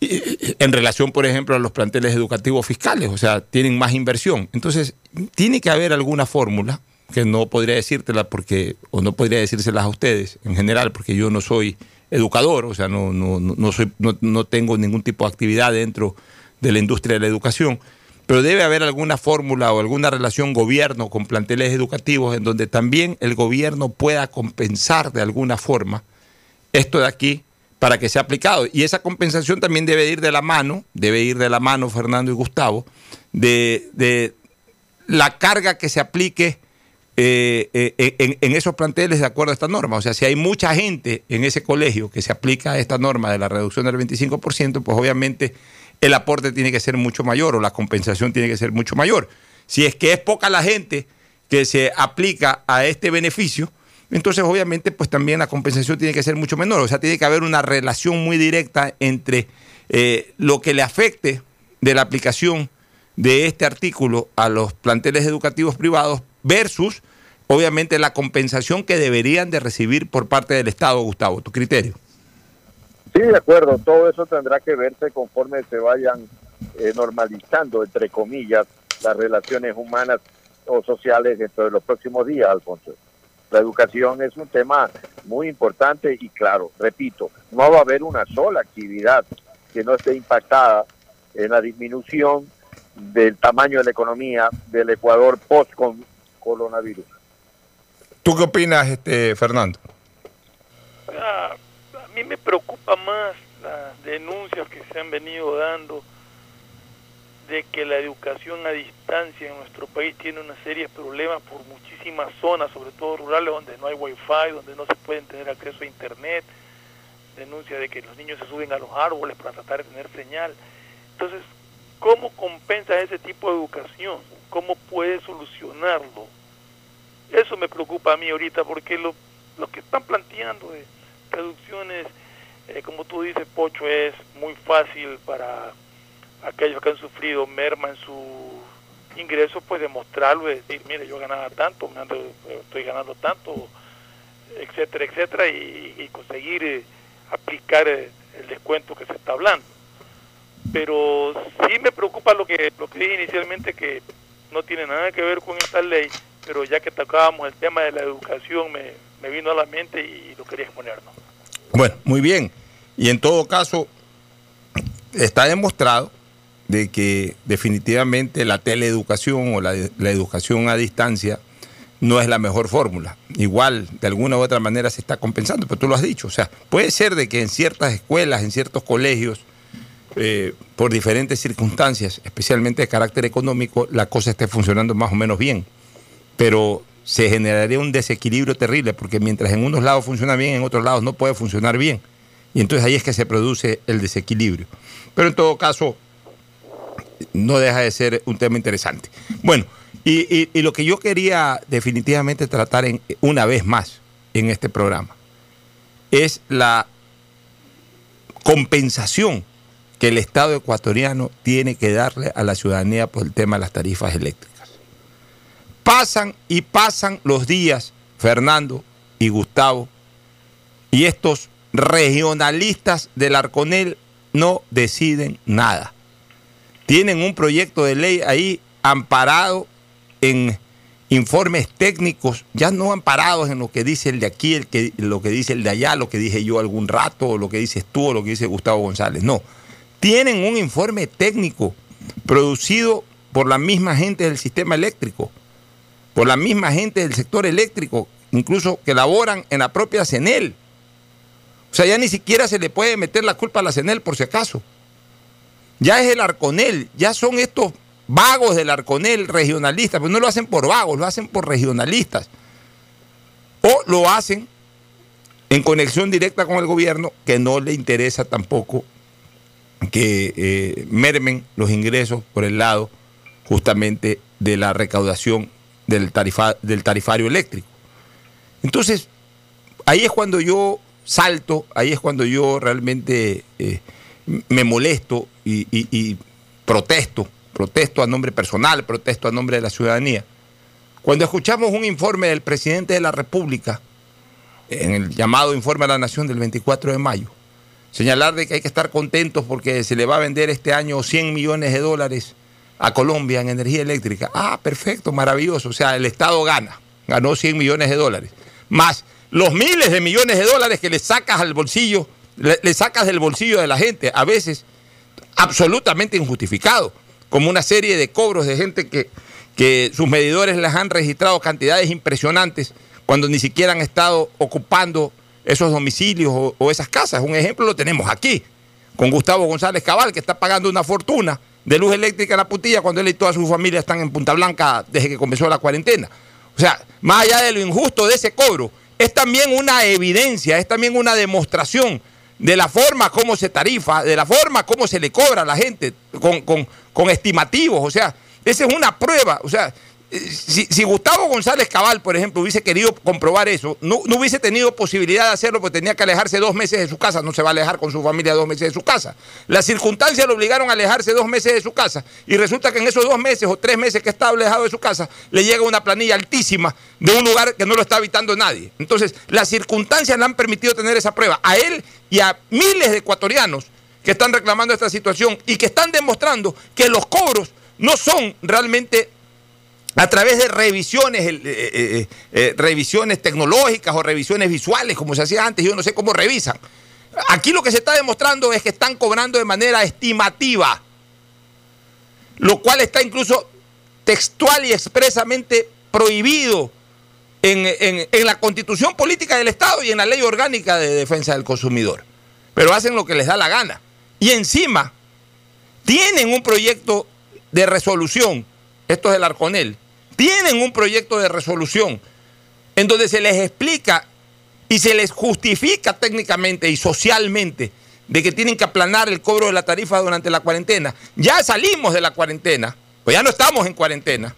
En relación, por ejemplo, a los planteles educativos fiscales, o sea, tienen más inversión. Entonces, tiene que haber alguna fórmula, que no podría decírtela porque, o no podría decírselas a ustedes en general, porque yo no soy educador, o sea, no, no, no, soy, no, no tengo ningún tipo de actividad dentro de la industria de la educación, pero debe haber alguna fórmula o alguna relación gobierno con planteles educativos en donde también el gobierno pueda compensar de alguna forma esto de aquí para que sea aplicado. Y esa compensación también debe ir de la mano, debe ir de la mano, Fernando y Gustavo, de, de la carga que se aplique eh, eh, en, en, esos planteles de acuerdo a esta norma. O sea, si hay mucha gente en ese colegio que se aplica a esta norma de la reducción del 25%, pues obviamente el aporte tiene que ser mucho mayor o la compensación tiene que ser mucho mayor. Si es que es poca la gente que se aplica a este beneficio, entonces obviamente pues también la compensación tiene que ser mucho menor. O sea, tiene que haber una relación muy directa entre eh, lo que le afecte de la aplicación de este artículo a los planteles educativos privados versus, obviamente, la compensación que deberían de recibir por parte del Estado, Gustavo. ¿Tu criterio? Sí, de acuerdo. Todo eso tendrá que verse conforme se vayan eh, normalizando, entre comillas, las relaciones humanas o sociales dentro de los próximos días, Alfonso. La educación es un tema muy importante y claro, repito, no va a haber una sola actividad que no esté impactada en la disminución del tamaño de la economía del Ecuador post coronavirus. ¿Tú qué opinas, este Fernando? Ah, a mí me preocupa más las denuncias que se han venido dando de que la educación a distancia en nuestro país tiene una serie de problemas por muchísimas zonas, sobre todo rurales, donde no hay wifi, donde no se pueden tener acceso a internet, denuncia de que los niños se suben a los árboles para tratar de tener señal. Entonces, ¿cómo compensa ese tipo de educación? ¿Cómo puede solucionarlo? Eso me preocupa a mí ahorita, porque lo, lo que están planteando de reducciones, eh, como tú dices, Pocho, es muy fácil para aquellos que han sufrido merma en su ingreso, pues demostrarlo y decir, mire, yo ganaba tanto, ando, estoy ganando tanto, etcétera, etcétera, y, conseguir eh, aplicar eh, el descuento que se está hablando. Pero sí me preocupa lo que, lo que dije inicialmente, que no tiene nada que ver con esta ley, pero ya que tocábamos el tema de la educación, me, vino a la mente y lo quería exponer. ¿no? Bueno, muy bien. Y en todo caso, está demostrado de que definitivamente la teleeducación o la, la, educación a distancia no es la mejor fórmula. Igual, de alguna u otra manera se está compensando, pero tú lo has dicho. O sea, puede ser de que en ciertas escuelas, en ciertos colegios, eh, por diferentes circunstancias, especialmente de carácter económico, la cosa esté funcionando más o menos bien. Pero se generaría un desequilibrio terrible, porque mientras en unos lados funciona bien, en otros lados no puede funcionar bien. Y entonces ahí es que se produce el desequilibrio. Pero en todo caso, no deja de ser un tema interesante. Bueno, y, y, lo que yo quería definitivamente tratar en, una vez más en este programa es la compensación que el Estado ecuatoriano tiene que darle a la ciudadanía por el tema de las tarifas eléctricas. Pasan y pasan los días, Fernando y Gustavo, y estos regionalistas del Arconel no deciden nada tienen un proyecto de ley ahí amparado en informes técnicos, ya no amparados en lo que dice el de aquí, el que, lo que dice el de allá, lo que dije yo algún rato, o lo que dices tú, o lo que dice Gustavo González. No, tienen un informe técnico producido por la misma gente del sistema eléctrico, por la misma gente del sector eléctrico, incluso que laboran en la propia CENEL. O sea, ya ni siquiera se le puede meter la culpa a la CENEL por si acaso ya es el Arconel, ya son estos vagos del Arconel regionalistas, pero no lo hacen por vagos, lo hacen por regionalistas. O lo hacen en conexión directa con el gobierno, que no le interesa tampoco que eh, mermen los ingresos por el lado justamente de la recaudación del, del tarifario eléctrico. Entonces, ahí es cuando yo salto, ahí es cuando yo realmente eh, me molesto y, protesto, protesto a nombre personal, protesto a nombre de la ciudadanía. Cuando escuchamos un informe del presidente de la República, en el llamado informe a la Nación del 24 de mayo, señalar de que hay que estar contentos porque se le va a vender este año 100 millones de dólares a Colombia en energía eléctrica. Ah, perfecto, maravilloso. O sea, el Estado gana. ganó 100 millones de dólares. Más los miles de millones de dólares que le sacas al bolsillo, le, sacas del bolsillo de la gente, a veces absolutamente injustificado, como una serie de cobros de gente que, que sus medidores les han registrado cantidades impresionantes cuando ni siquiera han estado ocupando esos domicilios o, esas casas. Un ejemplo lo tenemos aquí, con Gustavo González Cabal, que está pagando una fortuna de luz eléctrica en la putilla cuando él y toda su familia están en Punta Blanca desde que comenzó la cuarentena. O sea, más allá de lo injusto de ese cobro, es también una evidencia, es también una demostración de la forma como se tarifa, de la forma como se le cobra a la gente con, con- con estimativos. O sea, esa es una prueba. O sea, si, Gustavo González Cabal, por ejemplo, hubiese querido comprobar eso, no, no hubiese tenido posibilidad de hacerlo porque tenía que alejarse dos meses de su casa. No se va a alejar con su familia dos meses de su casa. Las circunstancias lo obligaron a alejarse dos meses de su casa y resulta que en esos dos meses o tres meses que está alejado de su casa le llega una planilla altísima de un lugar que no lo está habitando nadie. Entonces, las circunstancias le han permitido tener esa prueba a él y a miles de ecuatorianos que están reclamando esta situación y que están demostrando que los cobros no son realmente a través de revisiones, eh, eh, eh, revisiones tecnológicas o revisiones visuales, como se hacía antes, yo no sé cómo revisan. Aquí lo que se está demostrando es que están cobrando de manera estimativa, lo cual está incluso textual y expresamente prohibido en, en- en la constitución política del Estado y en la ley orgánica de defensa del consumidor. Pero hacen lo que les da la gana. Y encima tienen un proyecto de resolución, esto es el Arconel, tienen un proyecto de resolución en donde se les explica y se les justifica técnicamente y socialmente de que tienen que aplanar el cobro de la tarifa durante la cuarentena. Ya salimos de la cuarentena, pues ya no estamos en cuarentena.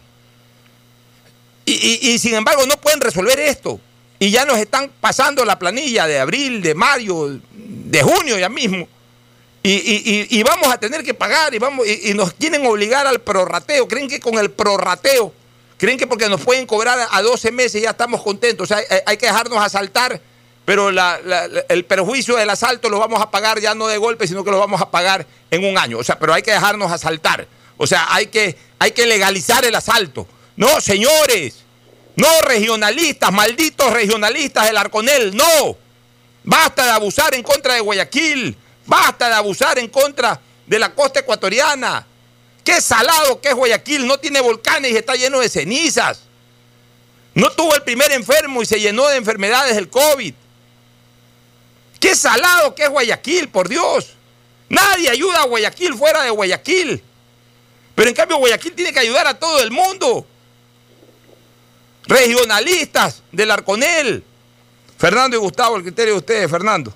Y, sin embargo no pueden resolver esto. Y ya nos están pasando la planilla de abril, de mayo, de junio ya mismo. Y, y- vamos a tener que pagar y, vamos, y nos quieren obligar al prorrateo. Creen que con el prorrateo, creen que porque nos pueden cobrar a 12 meses ya estamos contentos. O sea, hay, hay que dejarnos asaltar, pero el perjuicio del asalto lo vamos a pagar ya no de golpe, sino que lo vamos a pagar en un año. O sea, pero hay que dejarnos asaltar. O sea, hay que, hay que legalizar el asalto. No, señores, no regionalistas, malditos regionalistas del Arconel, no. Basta de abusar en contra de Guayaquil. Basta de abusar en contra de la costa ecuatoriana. Qué salado que es Guayaquil. No tiene volcanes y está lleno de cenizas. No tuvo el primer enfermo y se llenó de enfermedades del COVID. Qué salado que es Guayaquil, por Dios. Nadie ayuda a Guayaquil fuera de Guayaquil. Pero en cambio Guayaquil tiene que ayudar a todo el mundo. Regionalistas del Arconel. Fernando y Gustavo, el criterio de ustedes, Fernando.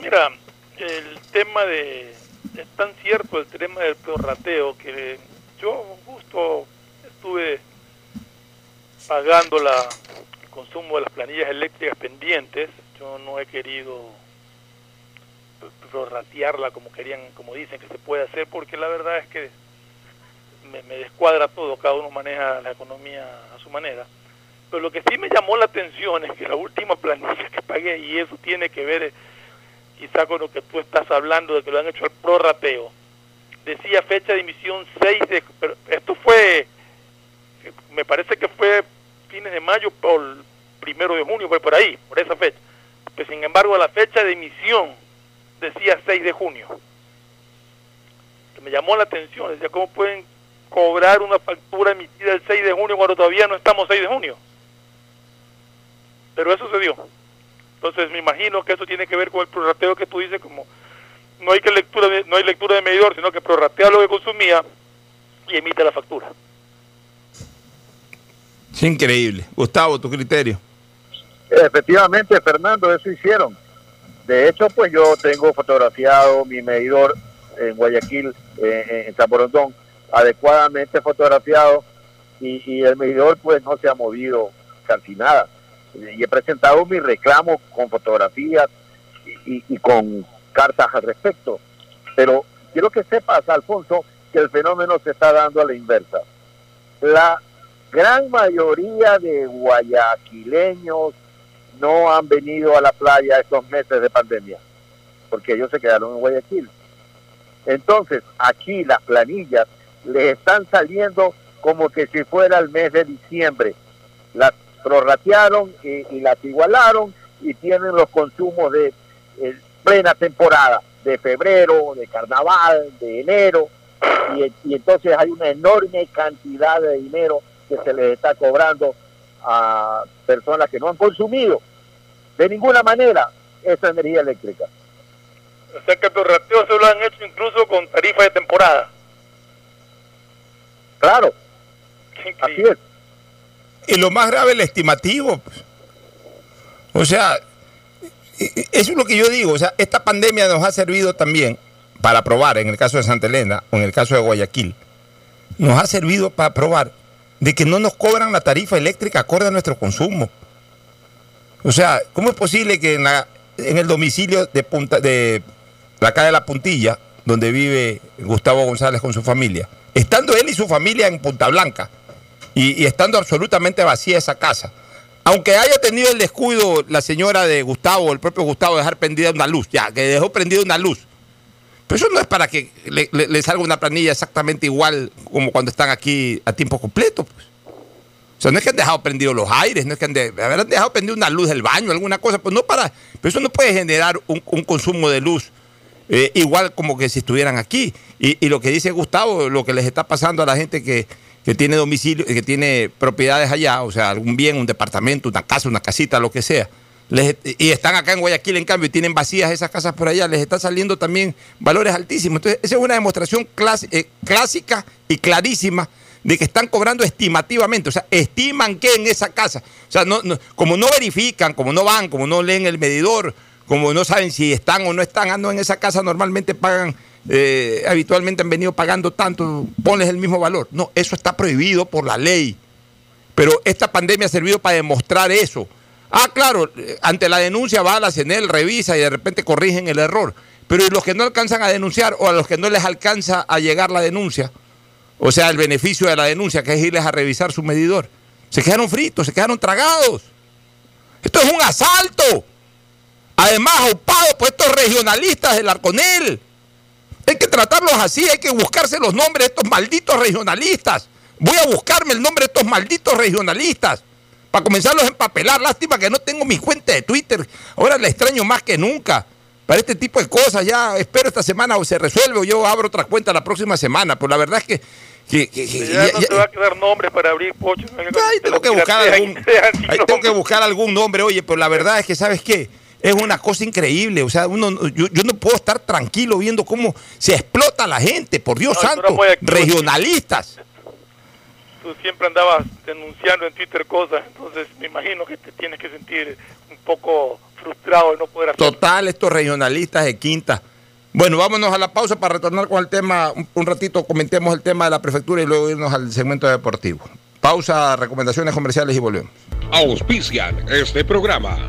Mira, el tema de. Es tan cierto el tema del prorrateo que yo justo estuve pagando la, el consumo de las planillas eléctricas pendientes. Yo no he querido prorratearla como querían, como dicen que se puede hacer, porque la verdad es que me, descuadra todo, cada uno maneja la economía a su manera. Pero lo que sí me llamó la atención es que la última planilla que pagué, y eso tiene que ver quizá con lo que tú estás hablando de que lo han hecho al prorrateo, decía fecha de emisión 6 de... Pero esto fue, me parece que fue fines de mayo por primero de junio, fue por ahí, por esa fecha. Pues sin embargo la fecha de emisión decía 6 de junio. Que me llamó la atención, decía, ¿cómo pueden cobrar una factura emitida el 6 de junio cuando todavía no estamos 6 de junio? Pero eso se dio. Entonces me imagino que eso tiene que ver con el prorrateo que tú dices, como no hay que lectura de, no hay lectura de medidor, sino que prorratea lo que consumía y emite la factura. Es increíble. Gustavo, tu criterio. Efectivamente, Fernando, eso hicieron. De hecho, pues yo tengo fotografiado mi medidor en Guayaquil, eh, en Borondón, adecuadamente fotografiado y, y el medidor pues no se ha movido casi nada. Y he presentado mi reclamo con fotografías y con cartas al respecto. Pero quiero que sepas, Alfonso, que el fenómeno se está dando a la inversa. La gran mayoría de guayaquileños no han venido a la playa estos meses de pandemia, porque ellos se quedaron en Guayaquil. Entonces, aquí las planillas les están saliendo como que si fuera el mes de diciembre. las prorratearon y, y las igualaron y tienen los consumos de eh, plena temporada, de febrero, de carnaval, de enero, y, y entonces hay una enorme cantidad de dinero que se les está cobrando a personas que no han consumido de ninguna manera esa energía eléctrica. O sea que el prorrateo se lo han hecho incluso con tarifa de temporada. Claro, así es. Y lo más grave, el estimativo. O sea, eso es lo que yo digo. O sea, esta pandemia nos ha servido también para probar, en el caso de Santa Elena o en el caso de Guayaquil, nos ha servido para probar de que no nos cobran la tarifa eléctrica acorde a nuestro consumo. O sea, ¿cómo es posible que en, la- en el domicilio de, Punta, de la calle de la Puntilla, donde vive Gustavo González con su familia, estando él y su familia en Punta Blanca y, estando absolutamente vacía esa casa, aunque haya tenido el descuido la señora de Gustavo, el propio Gustavo, de dejar prendida una luz, ya, que dejó prendida una luz, pero eso no es para que le, salga una planilla exactamente igual como cuando están aquí a tiempo completo. pues. O sea, no es que han dejado prendidos los aires, no es que han de- dejado prendida una luz del baño, alguna cosa, pues no para. Pero eso no puede generar un, un consumo de luz eh, igual como que si estuvieran aquí. Y, y lo que dice Gustavo, lo que les está pasando a la gente que, que tiene domicilio, que tiene propiedades allá, o sea, algún bien, un departamento, una casa, una casita, lo que sea. y están acá en Guayaquil, en cambio, y tienen vacías esas casas por allá, les está saliendo también valores altísimos. Entonces, esa es una demostración eh, clásica y clarísima de que están cobrando estimativamente, o sea, estiman que en esa casa, o sea, como no verifican, como no van, como no leen el medidor, como no saben si están o no están, ando en esa casa, normalmente pagan, eh, habitualmente han venido pagando tanto, ponles el mismo valor. No, eso está prohibido por la ley. Pero esta pandemia ha servido para demostrar eso. Ah, claro, eh, ante la denuncia va a la CNEL, revisa y de repente corrigen el error. Pero ¿y los que no alcanzan a denunciar o a los que no les alcanza a llegar la denuncia, o sea, el beneficio de la denuncia, que es irles a revisar su medidor, se quedaron fritos, se quedaron tragados. Esto es un asalto. Además, aupado por estos regionalistas del Arconel. Hay que tratarlos así, hay que buscarse los nombres de estos malditos regionalistas. Voy a buscarme el nombre de estos malditos regionalistas para comenzarlos a empapelar. Lástima que no tengo mi cuenta de Twitter. Ahora la extraño más que nunca. Para este tipo de cosas ya espero esta semana o se resuelve o yo abro otra cuenta la próxima semana. Pero la verdad es que... que- que- que- Ya, ya- no ya- te va a quedar nombre para abrir pocho. Ahí tengo que buscar algún, ahí tengo que buscar algún nombre, oye, pero la verdad es que, ¿sabes qué? Es una cosa increíble, o sea, uno, yo, yo no puedo estar tranquilo viendo cómo se explota la gente, por Dios No, santo, no regionalistas. Tú siempre andabas denunciando en Twitter cosas, entonces me imagino que te tienes que sentir un poco frustrado de no poder hacer. Total, estos regionalistas de quinta. Bueno, vámonos a la pausa para retornar con el tema, un, un ratito comentemos el tema de la prefectura y luego irnos al segmento deportivo. Pausa, recomendaciones comerciales y volvemos. Auspician este programa.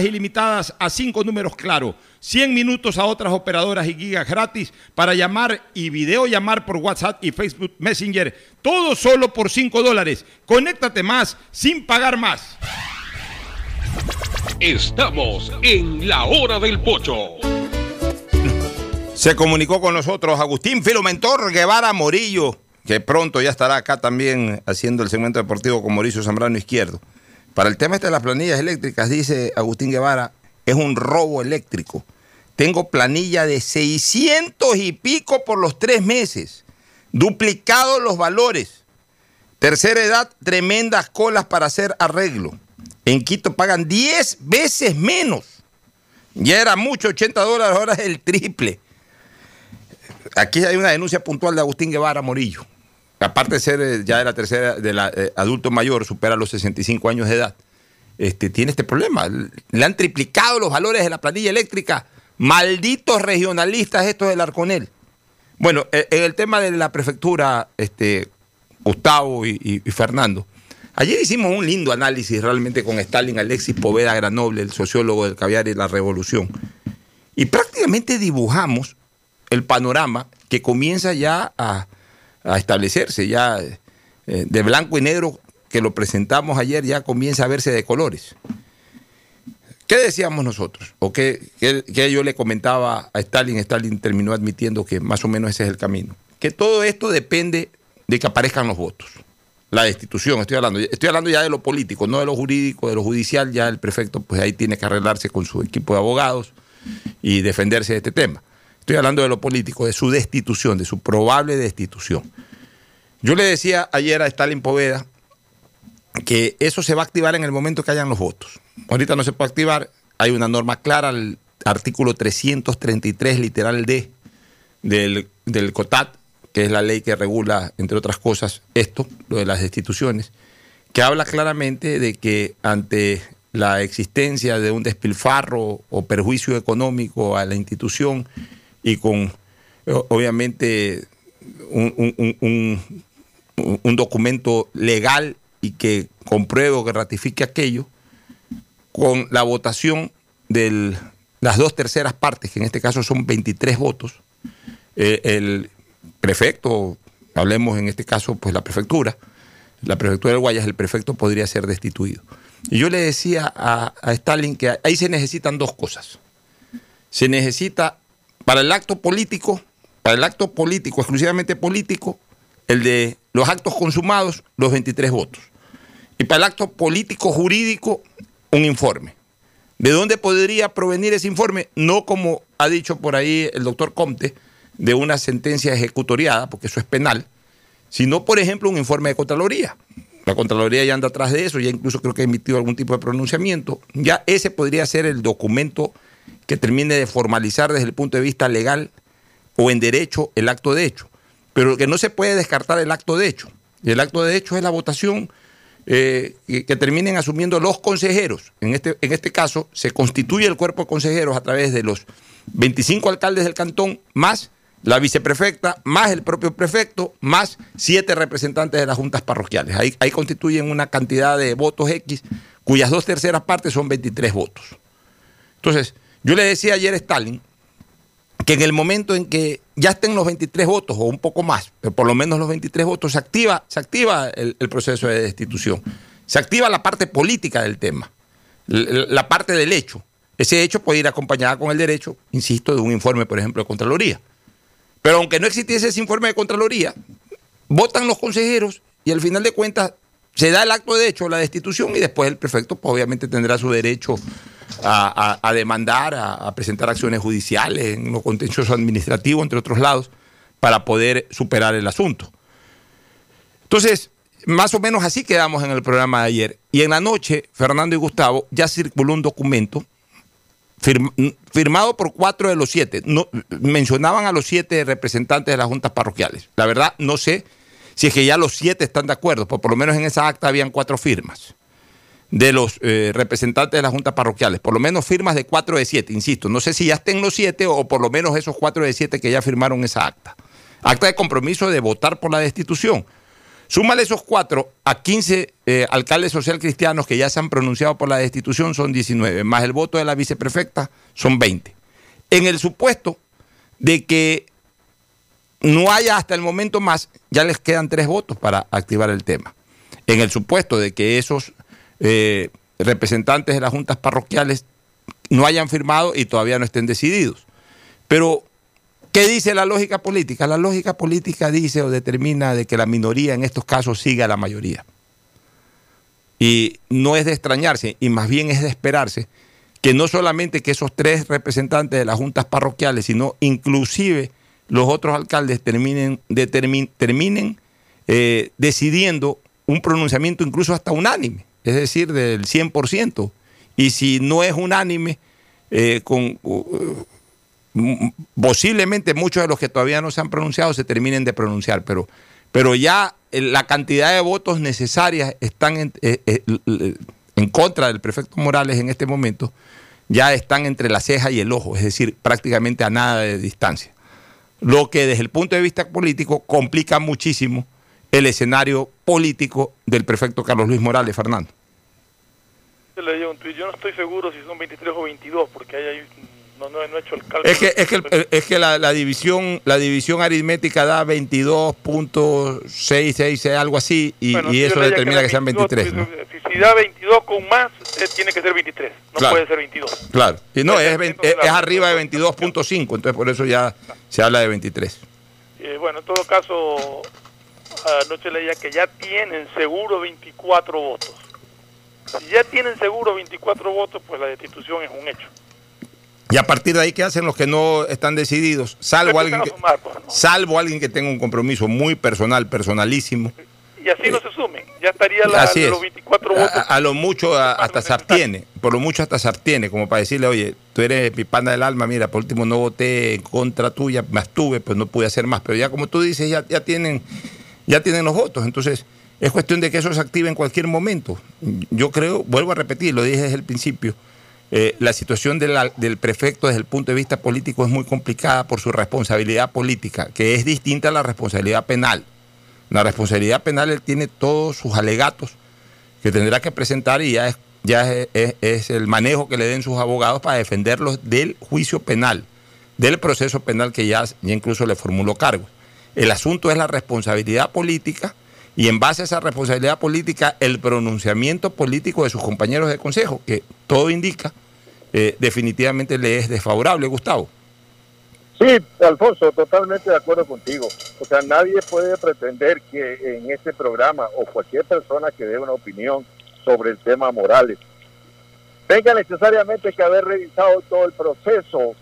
ilimitadas a 5 números claro, 100 minutos a otras operadoras y gigas gratis para llamar y videollamar por WhatsApp y Facebook Messenger. Todo solo por 5 dólares. Conéctate más sin pagar más. Estamos en la hora del pocho. Se comunicó con nosotros Agustín Filomentor Guevara Morillo, que pronto ya estará acá también haciendo el segmento deportivo con Mauricio Zambrano Izquierdo. Para el tema este de las planillas eléctricas, dice Agustín Guevara, es un robo eléctrico. Tengo planilla de 600 y pico por los tres meses, duplicados los valores. Tercera edad, tremendas colas para hacer arreglo. En Quito pagan 10 veces menos. Ya era mucho, 80 dólares, ahora es el triple. Aquí hay una denuncia puntual de Agustín Guevara Morillo. Aparte de ser eh, ya de la tercera, de la, eh, adulto mayor, supera los 65 años de edad. Este, tiene este problema. Le han triplicado los valores de la planilla eléctrica. Malditos regionalistas estos del Arconel. Bueno, eh, en el tema de la prefectura, este, Gustavo y, y Fernando, Ayer hicimos un lindo análisis realmente con Stalin Alexis Poveda Granoble, el sociólogo del caviar y la revolución. Y prácticamente dibujamos el panorama que comienza ya a, establecerse, ya eh, de blanco y negro que lo presentamos ayer, ya comienza a verse de colores. ¿Qué decíamos nosotros? ¿O qué, qué, yo le comentaba a Stalin? Stalin terminó admitiendo que más o menos ese es el camino. Que todo esto depende de que aparezcan los votos la destitución, estoy hablando. Estoy hablando ya de lo político, no de lo jurídico, de lo judicial, ya el prefecto pues ahí tiene que arreglarse con su equipo de abogados y defenderse de este tema. Estoy hablando de lo político, de su destitución, de su probable destitución. Yo le decía ayer a Stalin Poveda que eso se va a activar en el momento que hayan los votos. Ahorita no se puede activar, hay una norma clara, el artículo 333, literal D, del, del COTAT, que es la ley que regula, entre otras cosas, esto, lo de las destituciones, que habla claramente de que ante la existencia de un despilfarro o perjuicio económico a la institución y con, obviamente, un, documento legal y que compruebe o que ratifique aquello, con la votación de las dos terceras partes, que en este caso son 23 votos, eh, el prefecto, hablemos en este caso, pues la prefectura, la prefectura del Guayas, el prefecto podría ser destituido. Y yo le decía a, Stalin que ahí se necesitan dos cosas. Se necesita para el acto político, para el acto político, exclusivamente político, el de los actos consumados, los 23 votos. Y para el acto político jurídico, un informe. ¿De dónde podría provenir ese informe? No como ha dicho por ahí el doctor Comte, de una sentencia ejecutoriada, porque eso es penal, sino, por ejemplo, un informe de Contraloría. La Contraloría ya anda atrás de eso, ya incluso creo que ha emitido algún tipo de pronunciamiento. Ya ese podría ser el documento que termine de formalizar desde el punto de vista legal o en derecho el acto de hecho. Pero que no se puede descartar el acto de hecho. Y el acto de hecho es la votación eh, que, terminen asumiendo los consejeros. En este, en este caso, se constituye el cuerpo de consejeros a través de los 25 alcaldes del cantón más la viceprefecta, más el propio prefecto, más siete representantes de las juntas parroquiales. Ahí, ahí constituyen una cantidad de votos X, cuyas dos terceras partes son 23 votos. Entonces, yo le decía ayer a Stalin que en el momento en que ya estén los 23 votos, o un poco más, pero por lo menos los 23 votos, se activa, se activa el, proceso de destitución. Se activa la parte política del tema, la parte del hecho. Ese hecho puede ir acompañado con el derecho, insisto, de un informe, por ejemplo, de Contraloría. Pero aunque no existiese ese informe de Contraloría, votan los consejeros y al final de cuentas se da el acto de hecho, la destitución, y después el prefecto pues, obviamente tendrá su derecho a, demandar, a, presentar acciones judiciales en lo contencioso administrativo, entre otros lados, para poder superar el asunto. Entonces, más o menos así quedamos en el programa de ayer. Y en la noche, Fernando y Gustavo ya circuló un documento firmado por cuatro de los siete. No, mencionaban a los siete representantes de las juntas parroquiales. La verdad, no sé si es que ya los siete están de acuerdo, pero por lo menos en esa acta habían cuatro firmas. de los eh, representantes de las juntas parroquiales, por lo menos firmas de 4 de 7, insisto, no sé si ya estén los 7 o por lo menos esos 4 de 7 que ya firmaron esa acta. Acta de compromiso de votar por la destitución. Súmale esos 4 a 15 eh, alcaldes social cristianos que ya se han pronunciado por la destitución, son 19, más el voto de la viceprefecta, son 20. En el supuesto de que no haya hasta el momento más, ya les quedan 3 votos para activar el tema. En el supuesto de que esos eh, representantes de las juntas parroquiales no hayan firmado y todavía no estén decididos. Pero, ¿qué dice la lógica política? La lógica política dice o determina de que la minoría en estos casos siga a la mayoría. Y no es de extrañarse, y más bien es de esperarse, que no solamente que esos tres representantes de las juntas parroquiales, sino inclusive los otros alcaldes terminen, terminen eh, decidiendo un pronunciamiento incluso hasta unánime es decir, del 100%. Y si no es unánime, eh, uh, posiblemente muchos de los que todavía no se han pronunciado se terminen de pronunciar, pero, pero ya eh, la cantidad de votos necesarias están en, eh, en contra del prefecto Morales en este momento, ya están entre la ceja y el ojo, es decir, prácticamente a nada de distancia. Lo que desde el punto de vista político complica muchísimo el escenario político del prefecto Carlos Luis Morales, Fernando. Yo no estoy seguro si son 23 o 22, porque ahí no, no, he hecho el cálculo. Es que, es que, es que la, la, división, la división aritmética da 22.666, algo así, y, y eso determina que, sean 23. ¿no? Si, da 22 con más, eh, tiene que ser 23, no claro. puede ser 22. Claro, y no, es, es, es arriba de 22.5, entonces por eso ya se habla de 23. Eh, bueno, en todo caso, anoche leía que ya tienen seguro 24 votos. Si ya tienen seguro 24 votos, pues la destitución es un hecho. Y a partir de ahí, ¿qué hacen los que no están decididos? Salvo alguien que, sumar, pues, ¿no? salvo alguien que tenga un compromiso muy personal, personalísimo. Y así no se sumen. Ya estaría la, así los 24 votos. A, a lo mucho a, hasta se abstiene. Por lo mucho hasta se abstiene, como para decirle, oye, tú eres mi pana del alma, mira, por último no voté en contra tuya, me abstuve, pues no pude hacer más. Pero ya como tú dices, ya, ya, tienen, ya tienen los votos. Entonces es cuestión de que eso se active en cualquier momento. Yo creo, vuelvo a repetir, lo dije desde el principio, eh, la situación del prefecto desde el punto de vista político es muy complicada por su responsabilidad política, que es distinta a la responsabilidad penal. La responsabilidad penal él tiene todos sus alegatos que tendrá que presentar y ya es, ya es, el manejo que le den sus abogados para defenderlos del juicio penal, del proceso penal que ya, ya incluso le formuló cargo. El asunto es la responsabilidad política y en base a esa responsabilidad política, el pronunciamiento político de sus compañeros de consejo, que todo indica, eh, definitivamente le es desfavorable, Gustavo. Sí, Alfonso, totalmente de acuerdo contigo. O sea, nadie puede pretender que en este programa o cualquier persona que dé una opinión sobre el tema Morales tenga necesariamente que haber revisado todo el proceso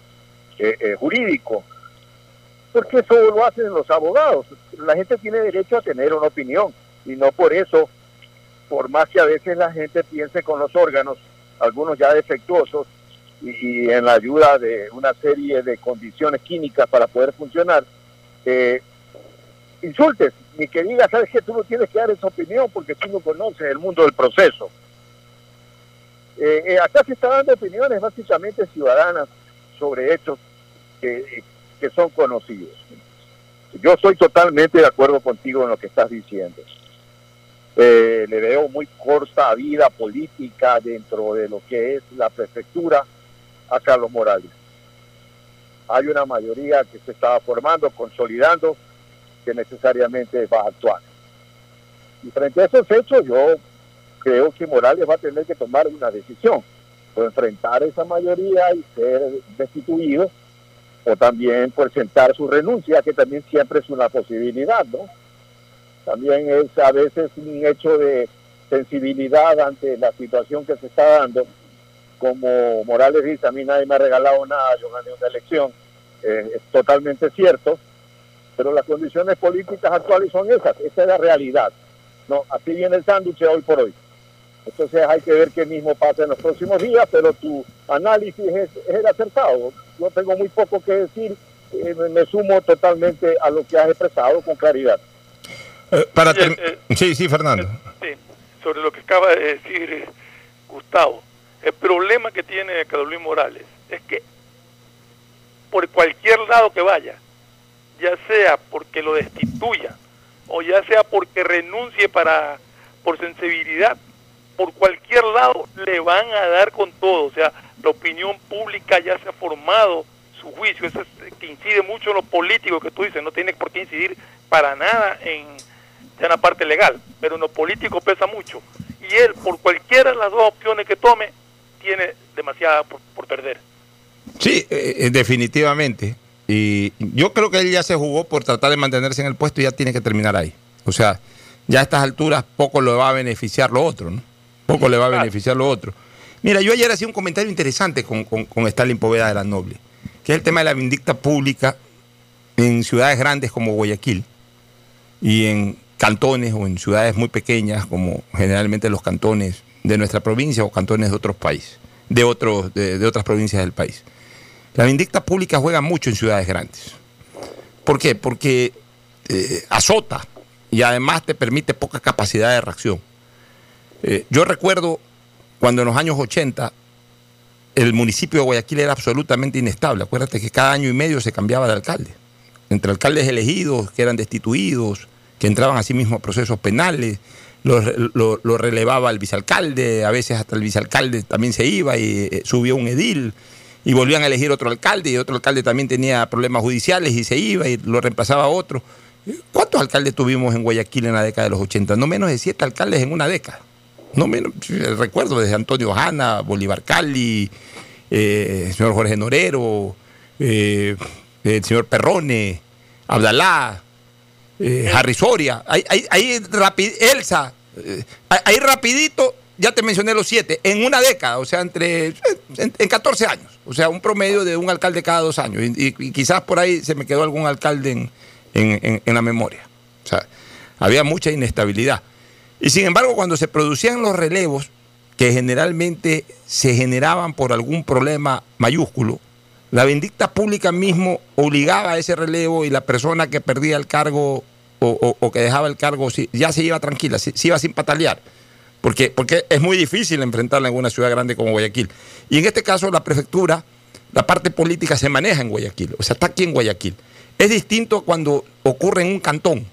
eh, eh, jurídico porque eso lo hacen los abogados. La gente tiene derecho a tener una opinión y no por eso, por más que a veces la gente piense con los órganos, algunos ya defectuosos, y, y en la ayuda de una serie de condiciones químicas para poder funcionar, eh, insultes, ni que digas, sabes que tú no tienes que dar esa opinión porque tú no conoces el mundo del proceso. Eh, eh, acá se está dando opiniones básicamente ciudadanas sobre hechos que, que son conocidos. Yo estoy totalmente de acuerdo contigo en lo que estás diciendo. Eh, le veo muy corta vida política dentro de lo que es la prefectura a Carlos Morales. Hay una mayoría que se estaba formando, consolidando, que necesariamente va a actuar. Y frente a esos hechos, yo creo que Morales va a tener que tomar una decisión, o enfrentar esa mayoría y ser destituido, o también presentar su renuncia, que también siempre es una posibilidad, ¿no? También es a veces un hecho de sensibilidad ante la situación que se está dando. Como Morales dice, a mí nadie me ha regalado nada, yo gané una elección. Eh, es totalmente cierto, pero las condiciones políticas actuales son esas, esa es la realidad. No, así viene el sándwich hoy por hoy. Entonces hay que ver qué mismo pasa en los próximos días, pero tu análisis es, es el acertado. Yo tengo muy poco que decir, eh, me, me, sumo totalmente a lo que has expresado con claridad. Eh, para sí, eh, sí, sí, Fernando. Sí, sobre lo que acaba de decir Gustavo, el problema que tiene Carlos Luis Morales es que por cualquier lado que vaya, ya sea porque lo destituya o ya sea porque renuncie para por sensibilidad, por cualquier lado le van a dar con todo, o sea, la opinión pública ya se ha formado su juicio, eso es, que incide mucho en lo político que tú dices, no tiene por qué incidir para nada en, en la parte legal, pero en lo político pesa mucho. Y él, por cualquiera de las dos opciones que tome, tiene demasiada por, perder. Sí, eh, eh, definitivamente. Y yo creo que él ya se jugó por tratar de mantenerse en el puesto y ya tiene que terminar ahí. O sea, ya a estas alturas poco le va a beneficiar lo otro, ¿no? Poco le va a beneficiar lo otro. Mira, yo ayer hacía un comentario interesante con, con, con Stalin Poveda de la Noble, que es el tema de la vindicta pública en ciudades grandes como Guayaquil y en cantones o en ciudades muy pequeñas como generalmente los cantones de nuestra provincia o cantones de otros países, de, otros, de, de otras provincias del país. La vindicta pública juega mucho en ciudades grandes. ¿Por qué? Porque eh, azota y además te permite poca capacidad de reacción. Eh, yo recuerdo cuando en los años 80 el municipio de Guayaquil era absolutamente inestable. Acuérdate que cada año y medio se cambiaba de alcalde. Entre alcaldes elegidos, que eran destituidos, que entraban así mismo a procesos penales, lo, relevaba el vicealcalde, a veces hasta el vicealcalde también se iba y eh, subió un edil y volvían a elegir otro alcalde y otro alcalde también tenía problemas judiciales y se iba y lo reemplazaba otro. ¿Cuántos alcaldes tuvimos en Guayaquil en la década de los 80? No menos de siete alcaldes en una década. No menos, recuerdo desde Antonio Hanna, Bolívar Cali, eh, el señor Jorge Norero, eh, el señor Perrone, Abdalá, eh, Harry Soria. Ahí, ahí, ahí rapid, Elsa, eh, ahí rapidito ya te mencioné los siete, en una década, o sea, entre en, en 14 años, o sea, un promedio de un alcalde cada dos años, y quizás por ahí se me quedó algún alcalde en, en, en, la memoria. O sea, había mucha inestabilidad. Y sin embargo, cuando se producían los relevos, que generalmente se generaban por algún problema mayúsculo, la vindicta pública mismo obligaba a ese relevo y la persona que perdía el cargo o, o, o que dejaba el cargo ya se iba tranquila, se, se iba sin patalear porque, porque es muy difícil enfrentarla en una ciudad grande como Guayaquil. Y en este caso la prefectura, la parte política se maneja en Guayaquil, o sea, está aquí en Guayaquil. Es distinto cuando ocurre en un cantón,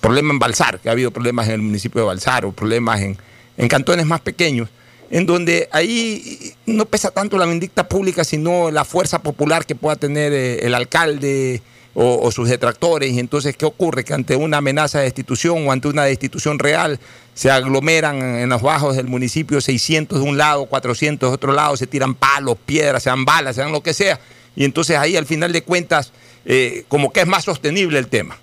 problema en Balsar, que ha habido problemas en el municipio de Balsar, o problemas en, en cantones más pequeños, en donde ahí no pesa tanto la vindicta pública, sino la fuerza popular que pueda tener eh, el alcalde, o, sus detractores. Y entonces, ¿qué ocurre? Que ante una amenaza de destitución o ante una destitución real, se aglomeran en los bajos del municipio 600 de un lado, 400 de otro lado, se tiran palos, piedras, sean balas, sean lo que sea. Y entonces ahí, al final de cuentas, eh, como que es más sostenible el tema.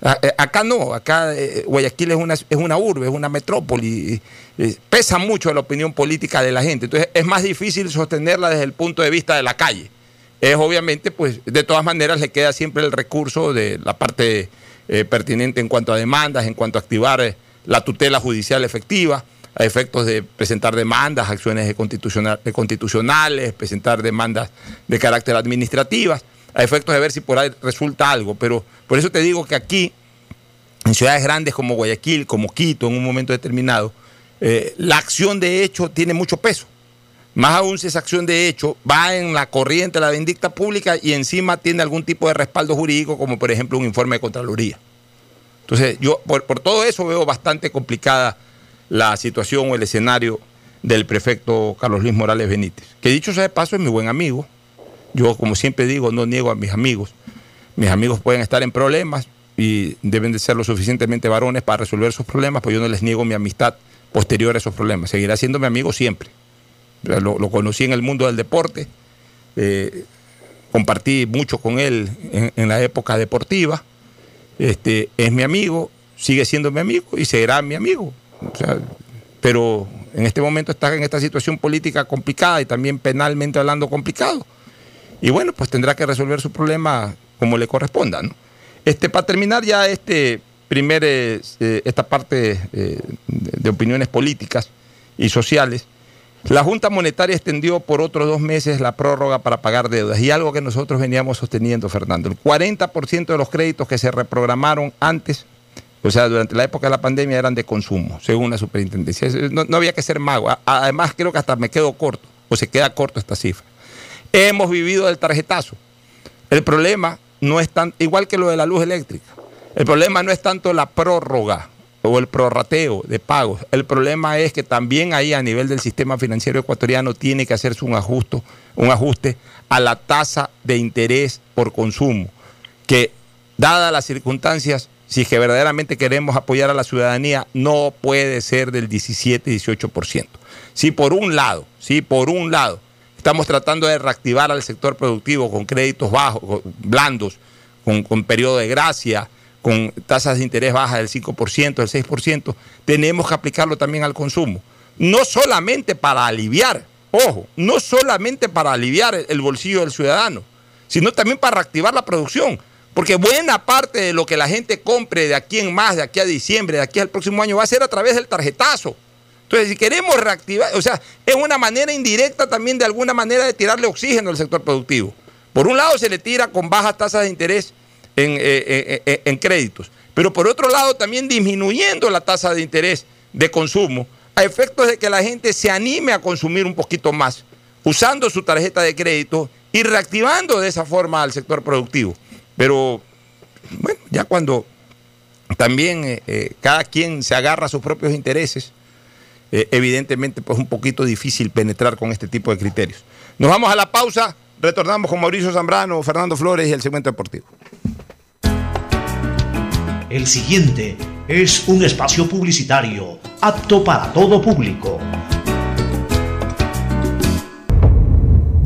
Acá no, acá eh, Guayaquil es una, es una urbe, es una metrópoli, eh, pesa mucho la opinión política de la gente, entonces es más difícil sostenerla desde el punto de vista de la calle. Es obviamente, pues de todas maneras le queda siempre el recurso de la parte eh, pertinente en cuanto a demandas, en cuanto a activar eh, la tutela judicial efectiva, a efectos de presentar demandas, acciones constitucionales, presentar demandas de carácter administrativas, a efectos de ver si por ahí resulta algo. Pero por eso te digo que aquí, en ciudades grandes como Guayaquil, como Quito, en un momento determinado, eh, la acción de hecho tiene mucho peso. Más aún si esa acción de hecho va en la corriente la vindicta pública y encima tiene algún tipo de respaldo jurídico, como por ejemplo un informe de Contraloría. Entonces, yo por, por todo eso veo bastante complicada la situación o el escenario del prefecto Carlos Luis Morales Benítez, que dicho sea de paso es mi buen amigo. Yo, como siempre digo, no niego a mis amigos. Mis amigos pueden estar en problemas y deben de ser lo suficientemente varones para resolver sus problemas, pues yo no les niego mi amistad posterior a esos problemas. Seguirá siendo mi amigo siempre. Lo, conocí en el mundo del deporte, eh, compartí mucho con él en, la época deportiva, este, es mi amigo, sigue siendo mi amigo y será mi amigo. Pero en este momento está en esta situación política complicada y también penalmente hablando complicado. Y bueno, pues tendrá que resolver su problema como le corresponda. ¿no? Este, para terminar ya este primer, eh, esta parte eh, de opiniones políticas y sociales, la Junta Monetaria extendió por otros dos meses la prórroga para pagar deudas y algo que nosotros veníamos sosteniendo, Fernando. El 40% de los créditos que se reprogramaron antes o sea, durante la época de la pandemia eran de consumo, según la superintendencia. No, no había que ser mago. Además, creo que hasta me quedo corto, o se queda corto esta cifra. Hemos vivido del tarjetazo. El problema no es tan, igual que lo de la luz eléctrica, el problema no es tanto la prórroga o el prorrateo de pagos. El problema es que también ahí a nivel del sistema financiero ecuatoriano tiene que hacerse un ajuste, un ajuste a la tasa de interés por consumo, que dadas las circunstancias, si es que verdaderamente queremos apoyar a la ciudadanía, no puede ser del 17-18%. Si por un lado, si por un lado, estamos tratando de reactivar al sector productivo con créditos bajos, blandos, con, con periodo de gracia, con tasas de interés bajas del 5%, del 6%, tenemos que aplicarlo también al consumo. No solamente para aliviar, ojo, no solamente para aliviar el bolsillo del ciudadano, sino también para reactivar la producción. Porque buena parte de lo que la gente compre de aquí en más, de aquí a diciembre, de aquí al próximo año, va a ser a través del tarjetazo. Entonces, si queremos reactivar, o sea, es una manera indirecta también de alguna manera de tirarle oxígeno al sector productivo. Por un lado se le tira con bajas tasas de interés en, eh, eh, eh, en créditos, pero por otro lado también disminuyendo la tasa de interés de consumo a efectos de que la gente se anime a consumir un poquito más, usando su tarjeta de crédito y reactivando de esa forma al sector productivo. Pero bueno, ya cuando también cada quien se agarra a sus propios intereses, eh, evidentemente pues un poquito difícil penetrar con este tipo de criterios. Nos vamos a la pausa, retornamos con Mauricio Zambrano, Fernando Flores y el segmento deportivo. El siguiente es un espacio publicitario apto para todo público.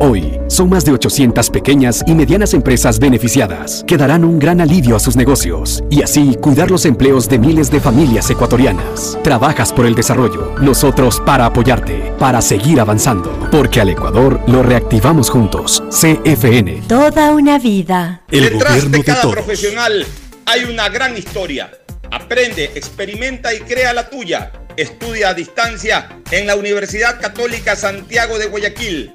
Hoy, son más de 800 pequeñas y medianas empresas beneficiadas que darán un gran alivio a sus negocios y así cuidar los empleos de miles de familias ecuatorianas. Trabajas por el desarrollo, nosotros para apoyarte, para seguir avanzando, porque al Ecuador lo reactivamos juntos. CFN. Toda una vida. El Detrás gobierno de de cada todos. profesional hay una gran historia. Aprende, experimenta y crea la tuya. Estudia a distancia en la Universidad Católica Santiago de Guayaquil.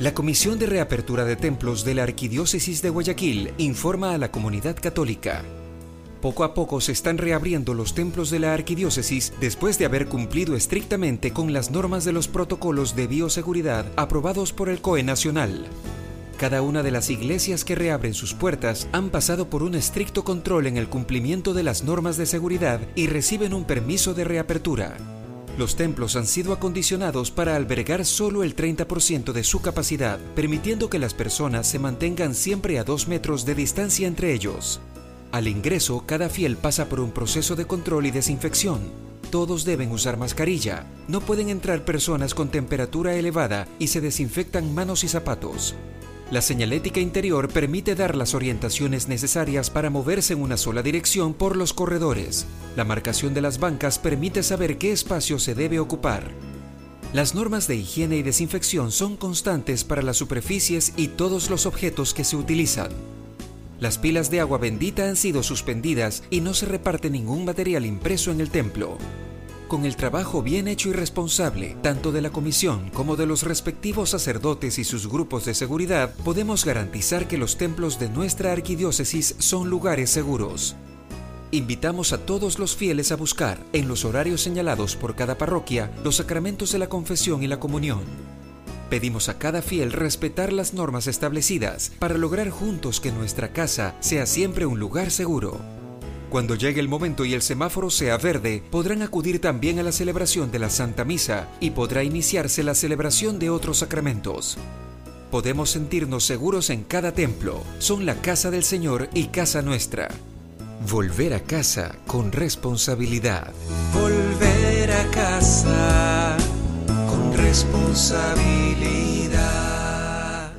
La Comisión de Reapertura de Templos de la Arquidiócesis de Guayaquil informa a la comunidad católica. Poco a poco se están reabriendo los templos de la arquidiócesis después de haber cumplido estrictamente con las normas de los protocolos de bioseguridad aprobados por el COE Nacional. Cada una de las iglesias que reabren sus puertas han pasado por un estricto control en el cumplimiento de las normas de seguridad y reciben un permiso de reapertura. Los templos han sido acondicionados para albergar solo el 30% de su capacidad, permitiendo que las personas se mantengan siempre a dos metros de distancia entre ellos. Al ingreso, cada fiel pasa por un proceso de control y desinfección. Todos deben usar mascarilla. No pueden entrar personas con temperatura elevada y se desinfectan manos y zapatos. La señalética interior permite dar las orientaciones necesarias para moverse en una sola dirección por los corredores. La marcación de las bancas permite saber qué espacio se debe ocupar. Las normas de higiene y desinfección son constantes para las superficies y todos los objetos que se utilizan. Las pilas de agua bendita han sido suspendidas y no se reparte ningún material impreso en el templo. Con el trabajo bien hecho y responsable, tanto de la comisión como de los respectivos sacerdotes y sus grupos de seguridad, podemos garantizar que los templos de nuestra arquidiócesis son lugares seguros. Invitamos a todos los fieles a buscar, en los horarios señalados por cada parroquia, los sacramentos de la confesión y la comunión. Pedimos a cada fiel respetar las normas establecidas para lograr juntos que nuestra casa sea siempre un lugar seguro. Cuando llegue el momento y el semáforo sea verde, podrán acudir también a la celebración de la Santa Misa y podrá iniciarse la celebración de otros sacramentos. Podemos sentirnos seguros en cada templo. Son la casa del Señor y casa nuestra. Volver a casa con responsabilidad. Volver a casa con responsabilidad.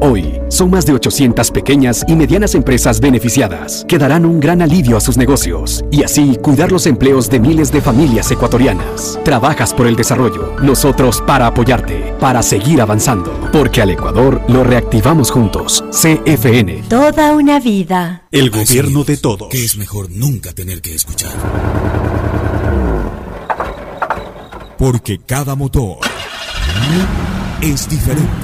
Hoy, son más de 800 pequeñas y medianas empresas beneficiadas que darán un gran alivio a sus negocios y así cuidar los empleos de miles de familias ecuatorianas. Trabajas por el desarrollo, nosotros para apoyarte, para seguir avanzando, porque al Ecuador lo reactivamos juntos. CFN. Toda una vida. El gobierno de todos. Que es mejor nunca tener que escuchar. Porque cada motor es diferente.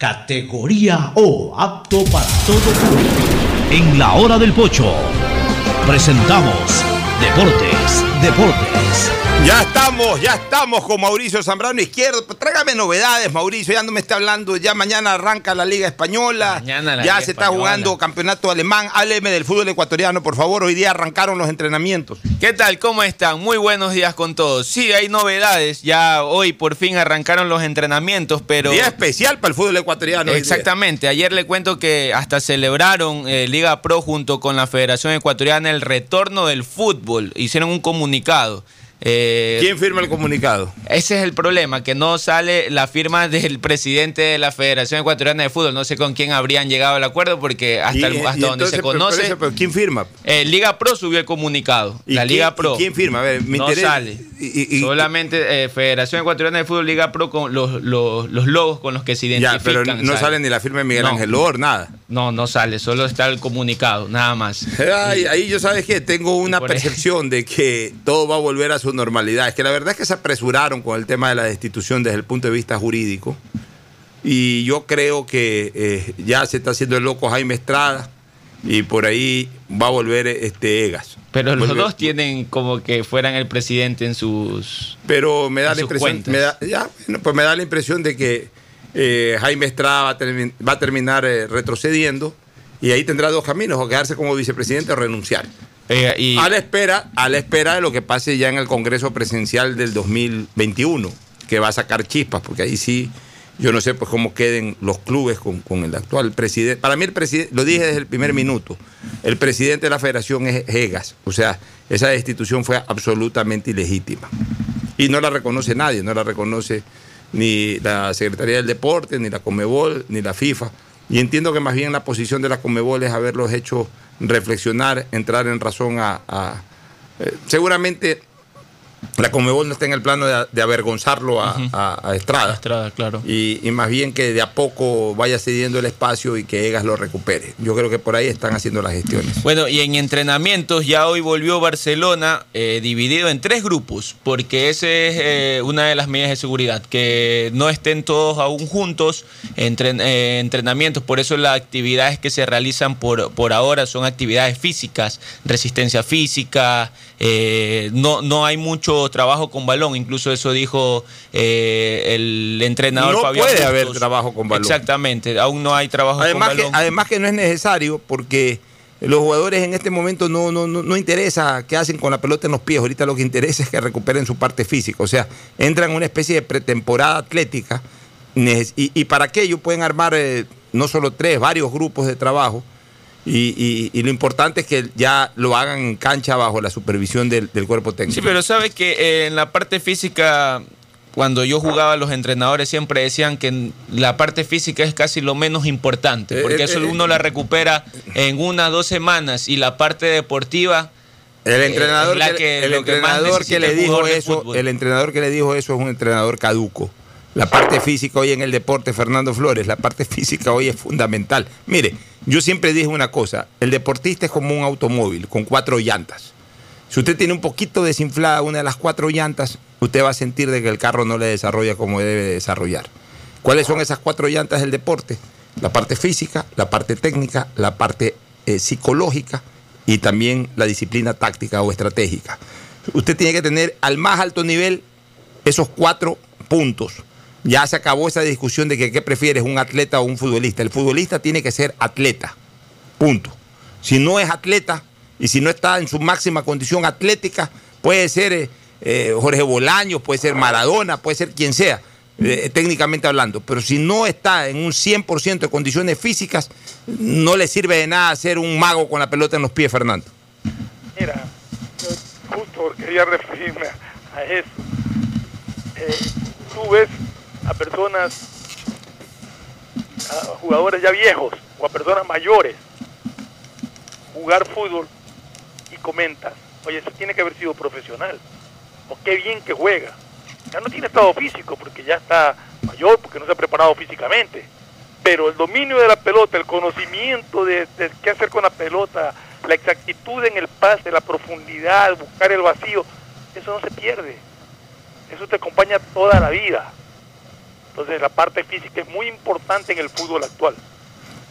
categoría O, apto para todo público. En la hora del pocho presentamos Deportes, Deportes. Ya estamos, ya estamos con Mauricio Zambrano Izquierdo. Tráigame novedades, Mauricio. Ya no me está hablando. Ya mañana arranca la Liga Española. Mañana la ya Liga se está jugando campeonato alemán. Hábleme del fútbol ecuatoriano, por favor. Hoy día arrancaron los entrenamientos. ¿Qué tal? ¿Cómo están? Muy buenos días con todos. Sí, hay novedades. Ya hoy por fin arrancaron los entrenamientos, pero... Día especial para el fútbol ecuatoriano. Exactamente. Ayer le cuento que hasta celebraron eh, Liga Pro junto con la Federación Ecuatoriana el retorno del fútbol. Hicieron un comunicado. Eh, ¿Quién firma el comunicado? Ese es el problema, que no sale la firma del presidente de la Federación Ecuatoriana de Fútbol. No sé con quién habrían llegado al acuerdo porque hasta, Y- el- y hasta donde entonces, se pero conoce... pero ¿Quién firma? Eh, Liga Pro subió el comunicado. ¿Y La quién- Liga y Pro. quién firma? A ver, me no interesa. sale. Solamente eh, Federación Ecuatoriana de Fútbol, Liga Pro con los, los, los logos con los que se Ya, identifican. pero no sale ni la firma de Miguel No. Ángel Lor, nada. No, no sale, solo está el comunicado, nada más. Ay, ahí yo sabes que tengo una percepción de que todo va a volver a su normalidad. Es que la verdad es que se apresuraron con el tema de la destitución desde el punto de vista jurídico. Y yo creo que eh, ya se está haciendo el loco Jaime Estrada y por ahí va a volver este Egas. Pero los Vuelve- dos tienen como que fueran el presidente en sus. Pero me da la impresión, cuentas. me da, ya, bueno, pues me da la impresión de que eh, Jaime Estrada va a, termi- va a terminar eh, retrocediendo y ahí tendrá dos caminos, o quedarse como vicepresidente o renunciar. Eh, a la espera, a la espera de lo que pase ya en el Congreso Presidencial del 2021, que va a sacar chispas, porque ahí sí, yo no sé pues cómo queden los clubes con, con el actual presidente. Para mí el presidente, lo dije desde el primer minuto, el presidente de la federación es Egas, o sea, esa destitución fue absolutamente ilegítima. Y no la reconoce nadie, no la reconoce ni la Secretaría del Deporte, ni la Comebol, ni la FIFA. Y entiendo que más bien la posición de la Comebol es haberlos hecho reflexionar, entrar en razón a... eh, seguramente la Comebol no está en el plano de, de avergonzarlo a, a- a Estrada. Estrada, claro. Y, y más bien que de a poco vaya cediendo el espacio y que Egas lo recupere. Yo creo que por ahí están haciendo las gestiones. Bueno, y en entrenamientos ya hoy volvió Barcelona eh, dividido en tres grupos, porque esa es eh, una de las medidas de seguridad, que no estén todos aún juntos en tren- eh, entrenamientos, por eso las actividades que se realizan por, por ahora son actividades físicas, resistencia física, eh, no, no hay mucho trabajo con balón, incluso eso dijo eh, el entrenador No Fabián puede haber trabajo con balón. Exactamente, aún no hay trabajo Además con que, balón. además que no es necesario porque los jugadores en este momento no, no, no, no interesa qué hacen con la pelota en los pies. Ahorita lo que interesa es que recuperen su parte física. O sea, entran en una especie de pretemporada atlética y, y para aquello pueden armar eh, no solo tres, varios grupos de trabajo. Y, y- y lo importante es que ya lo hagan en cancha bajo la supervisión del, del cuerpo técnico. Sí, pero sabes que eh, en la parte física, cuando yo jugaba, los entrenadores siempre decían que la parte física es casi lo menos importante, Eh, porque eh, eso eh, uno la recupera en unas dos semanas y la parte deportiva. El entrenador, es la que, el le dijo eso, el entrenador que le dijo eso es un entrenador caduco. La parte física hoy en el deporte, Fernando Flores, la parte física hoy es fundamental. Mire, yo siempre dije una cosa, el deportista es como un automóvil con cuatro llantas. Si usted tiene un poquito desinflada una de las cuatro llantas, usted va a sentir de que el carro no le desarrolla como debe de desarrollar. ¿Cuáles son esas cuatro llantas del deporte? La parte física, la parte técnica, la parte eh, psicológica y también la disciplina táctica o estratégica. Usted tiene que tener al más alto nivel esos cuatro puntos. Ya se acabó esa discusión de que qué prefieres, un atleta o un futbolista. El futbolista tiene que ser atleta. Punto. Si no es atleta y si no está en su máxima condición atlética, puede ser eh, eh, Jorge Bolaños, puede ser Maradona, puede ser quien sea, eh, técnicamente hablando. Pero si no está en un 100% de condiciones físicas, no le sirve de nada ser un mago con la pelota en los pies, Fernando. Mira, justo quería referirme a, eso. Tú ves a personas, a jugadores ya viejos o a personas mayores jugar fútbol y comentas, oye, eso tiene que haber sido profesional, o qué bien que juega. Ya no tiene estado físico porque ya está mayor, porque no se ha preparado físicamente, pero el dominio de la pelota, el conocimiento de, de qué hacer con la pelota, la exactitud en el pase, la profundidad, buscar el vacío, eso no se pierde. Eso te acompaña toda la vida. Entonces la parte física es muy importante en el fútbol actual.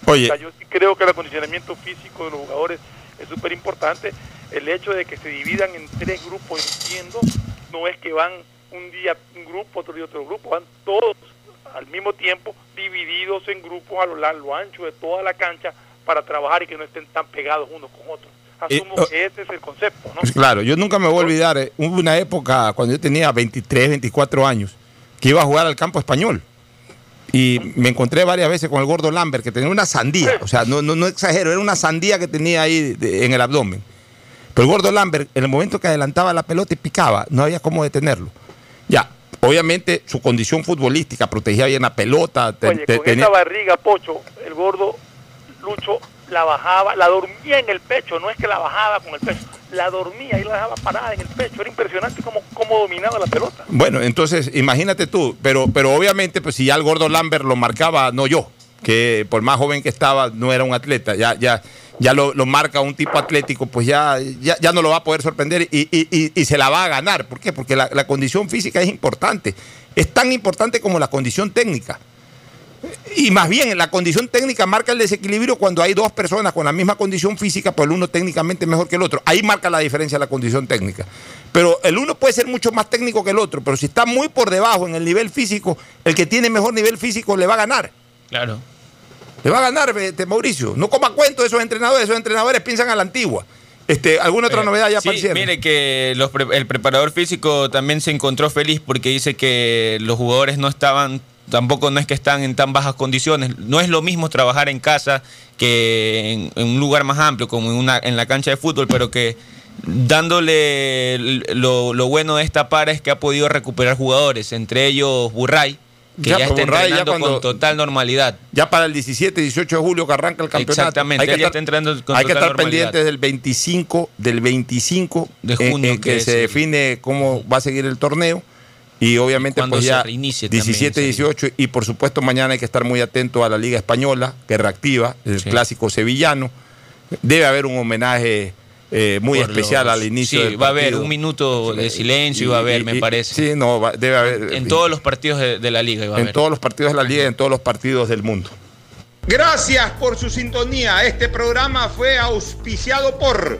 Oye. O sea, yo sí creo que el acondicionamiento físico de los jugadores es súper importante. El hecho de que se dividan en tres grupos, entiendo, no es que van un día un grupo, otro día otro grupo, van todos al mismo tiempo divididos en grupos a lo largo, ancho de toda la cancha para trabajar y que no estén tan pegados unos con otros. Asumo oh. que este es el concepto, ¿no? Pues claro, yo nunca me voy a olvidar, eh, hubo una época cuando yo tenía 23, 24 años, que iba a jugar al campo español. Y me encontré varias veces con el gordo Lambert, que tenía una sandía, o sea, no, no, no exagero, era una sandía que tenía ahí de- en el abdomen. Pero el gordo Lambert, en el momento que adelantaba la pelota y picaba, no había cómo detenerlo. Ya, obviamente su condición futbolística protegía bien la pelota. con tenía- esa barriga, Pocho, el gordo Lucho la bajaba, la dormía en el pecho, no es que la bajaba con el pecho, la dormía y la dejaba parada en el pecho. Era impresionante cómo, dominaba la pelota. Bueno, entonces imagínate tú, pero, pero obviamente pues si ya el gordo Lambert lo marcaba, no yo, que por más joven que estaba no era un atleta, ya, ya, ya lo, lo marca un tipo atlético, pues ya, ya, ya no lo va a poder sorprender y, y- y- y se la va a ganar. ¿Por qué? Porque la, la condición física es importante, es tan importante como la condición técnica. Y más bien, la condición técnica marca el desequilibrio cuando hay dos personas con la misma condición física, pues el uno técnicamente mejor que el otro. Ahí marca la diferencia la condición técnica. Pero el uno puede ser mucho más técnico que el otro, pero si está muy por debajo en el nivel físico, el que tiene mejor nivel físico le va a ganar. Claro. Le va a ganar, este, Mauricio. No coma cuento de esos entrenadores, esos entrenadores piensan a la antigua. Este, ¿Alguna otra Eh, novedad ya sí, cierre? Mire que los pre- el preparador físico también se encontró feliz porque dice que los jugadores no estaban, tampoco no es que están en tan bajas condiciones. No es lo mismo trabajar en casa que en, en un lugar más amplio, como en, una, en la cancha de fútbol, pero que dándole lo, lo bueno de esta para es que ha podido recuperar jugadores, entre ellos Burray, que Ya, está Burray ya entrenando cuando- con total normalidad. Ya para el 17, 18 de julio que arranca el campeonato. Exactamente, Hay que estar, está entrando con hay que total estar normalidad. pendientes del 25, del 25 De en- junio, en que, que se define cómo va a seguir el torneo. Y obviamente Cuando pues se ya reinicie también 17, ese- 18 y por supuesto mañana hay que estar muy atento a la Liga Española que reactiva el Sí. clásico sevillano. Debe haber un homenaje eh, muy Por especial los- al inicio Sí, del va a haber un minuto de silencio y va a haber, me y- parece. Sí, no, va- debe haber. En todos los partidos de, de la liga iba a en haber. todos los partidos de la Liga y en todos los partidos del mundo. Gracias por su sintonía. Este programa fue auspiciado por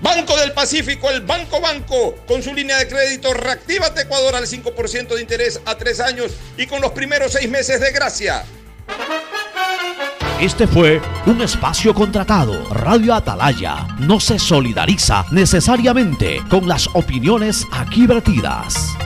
Banco del Pacífico, el Banco Banco, con su línea de crédito Reactívate Ecuador al 5% de interés a tres años y con los primeros seis meses de gracia. Este fue un espacio contratado. Radio Atalaya no se solidariza necesariamente con las opiniones aquí vertidas.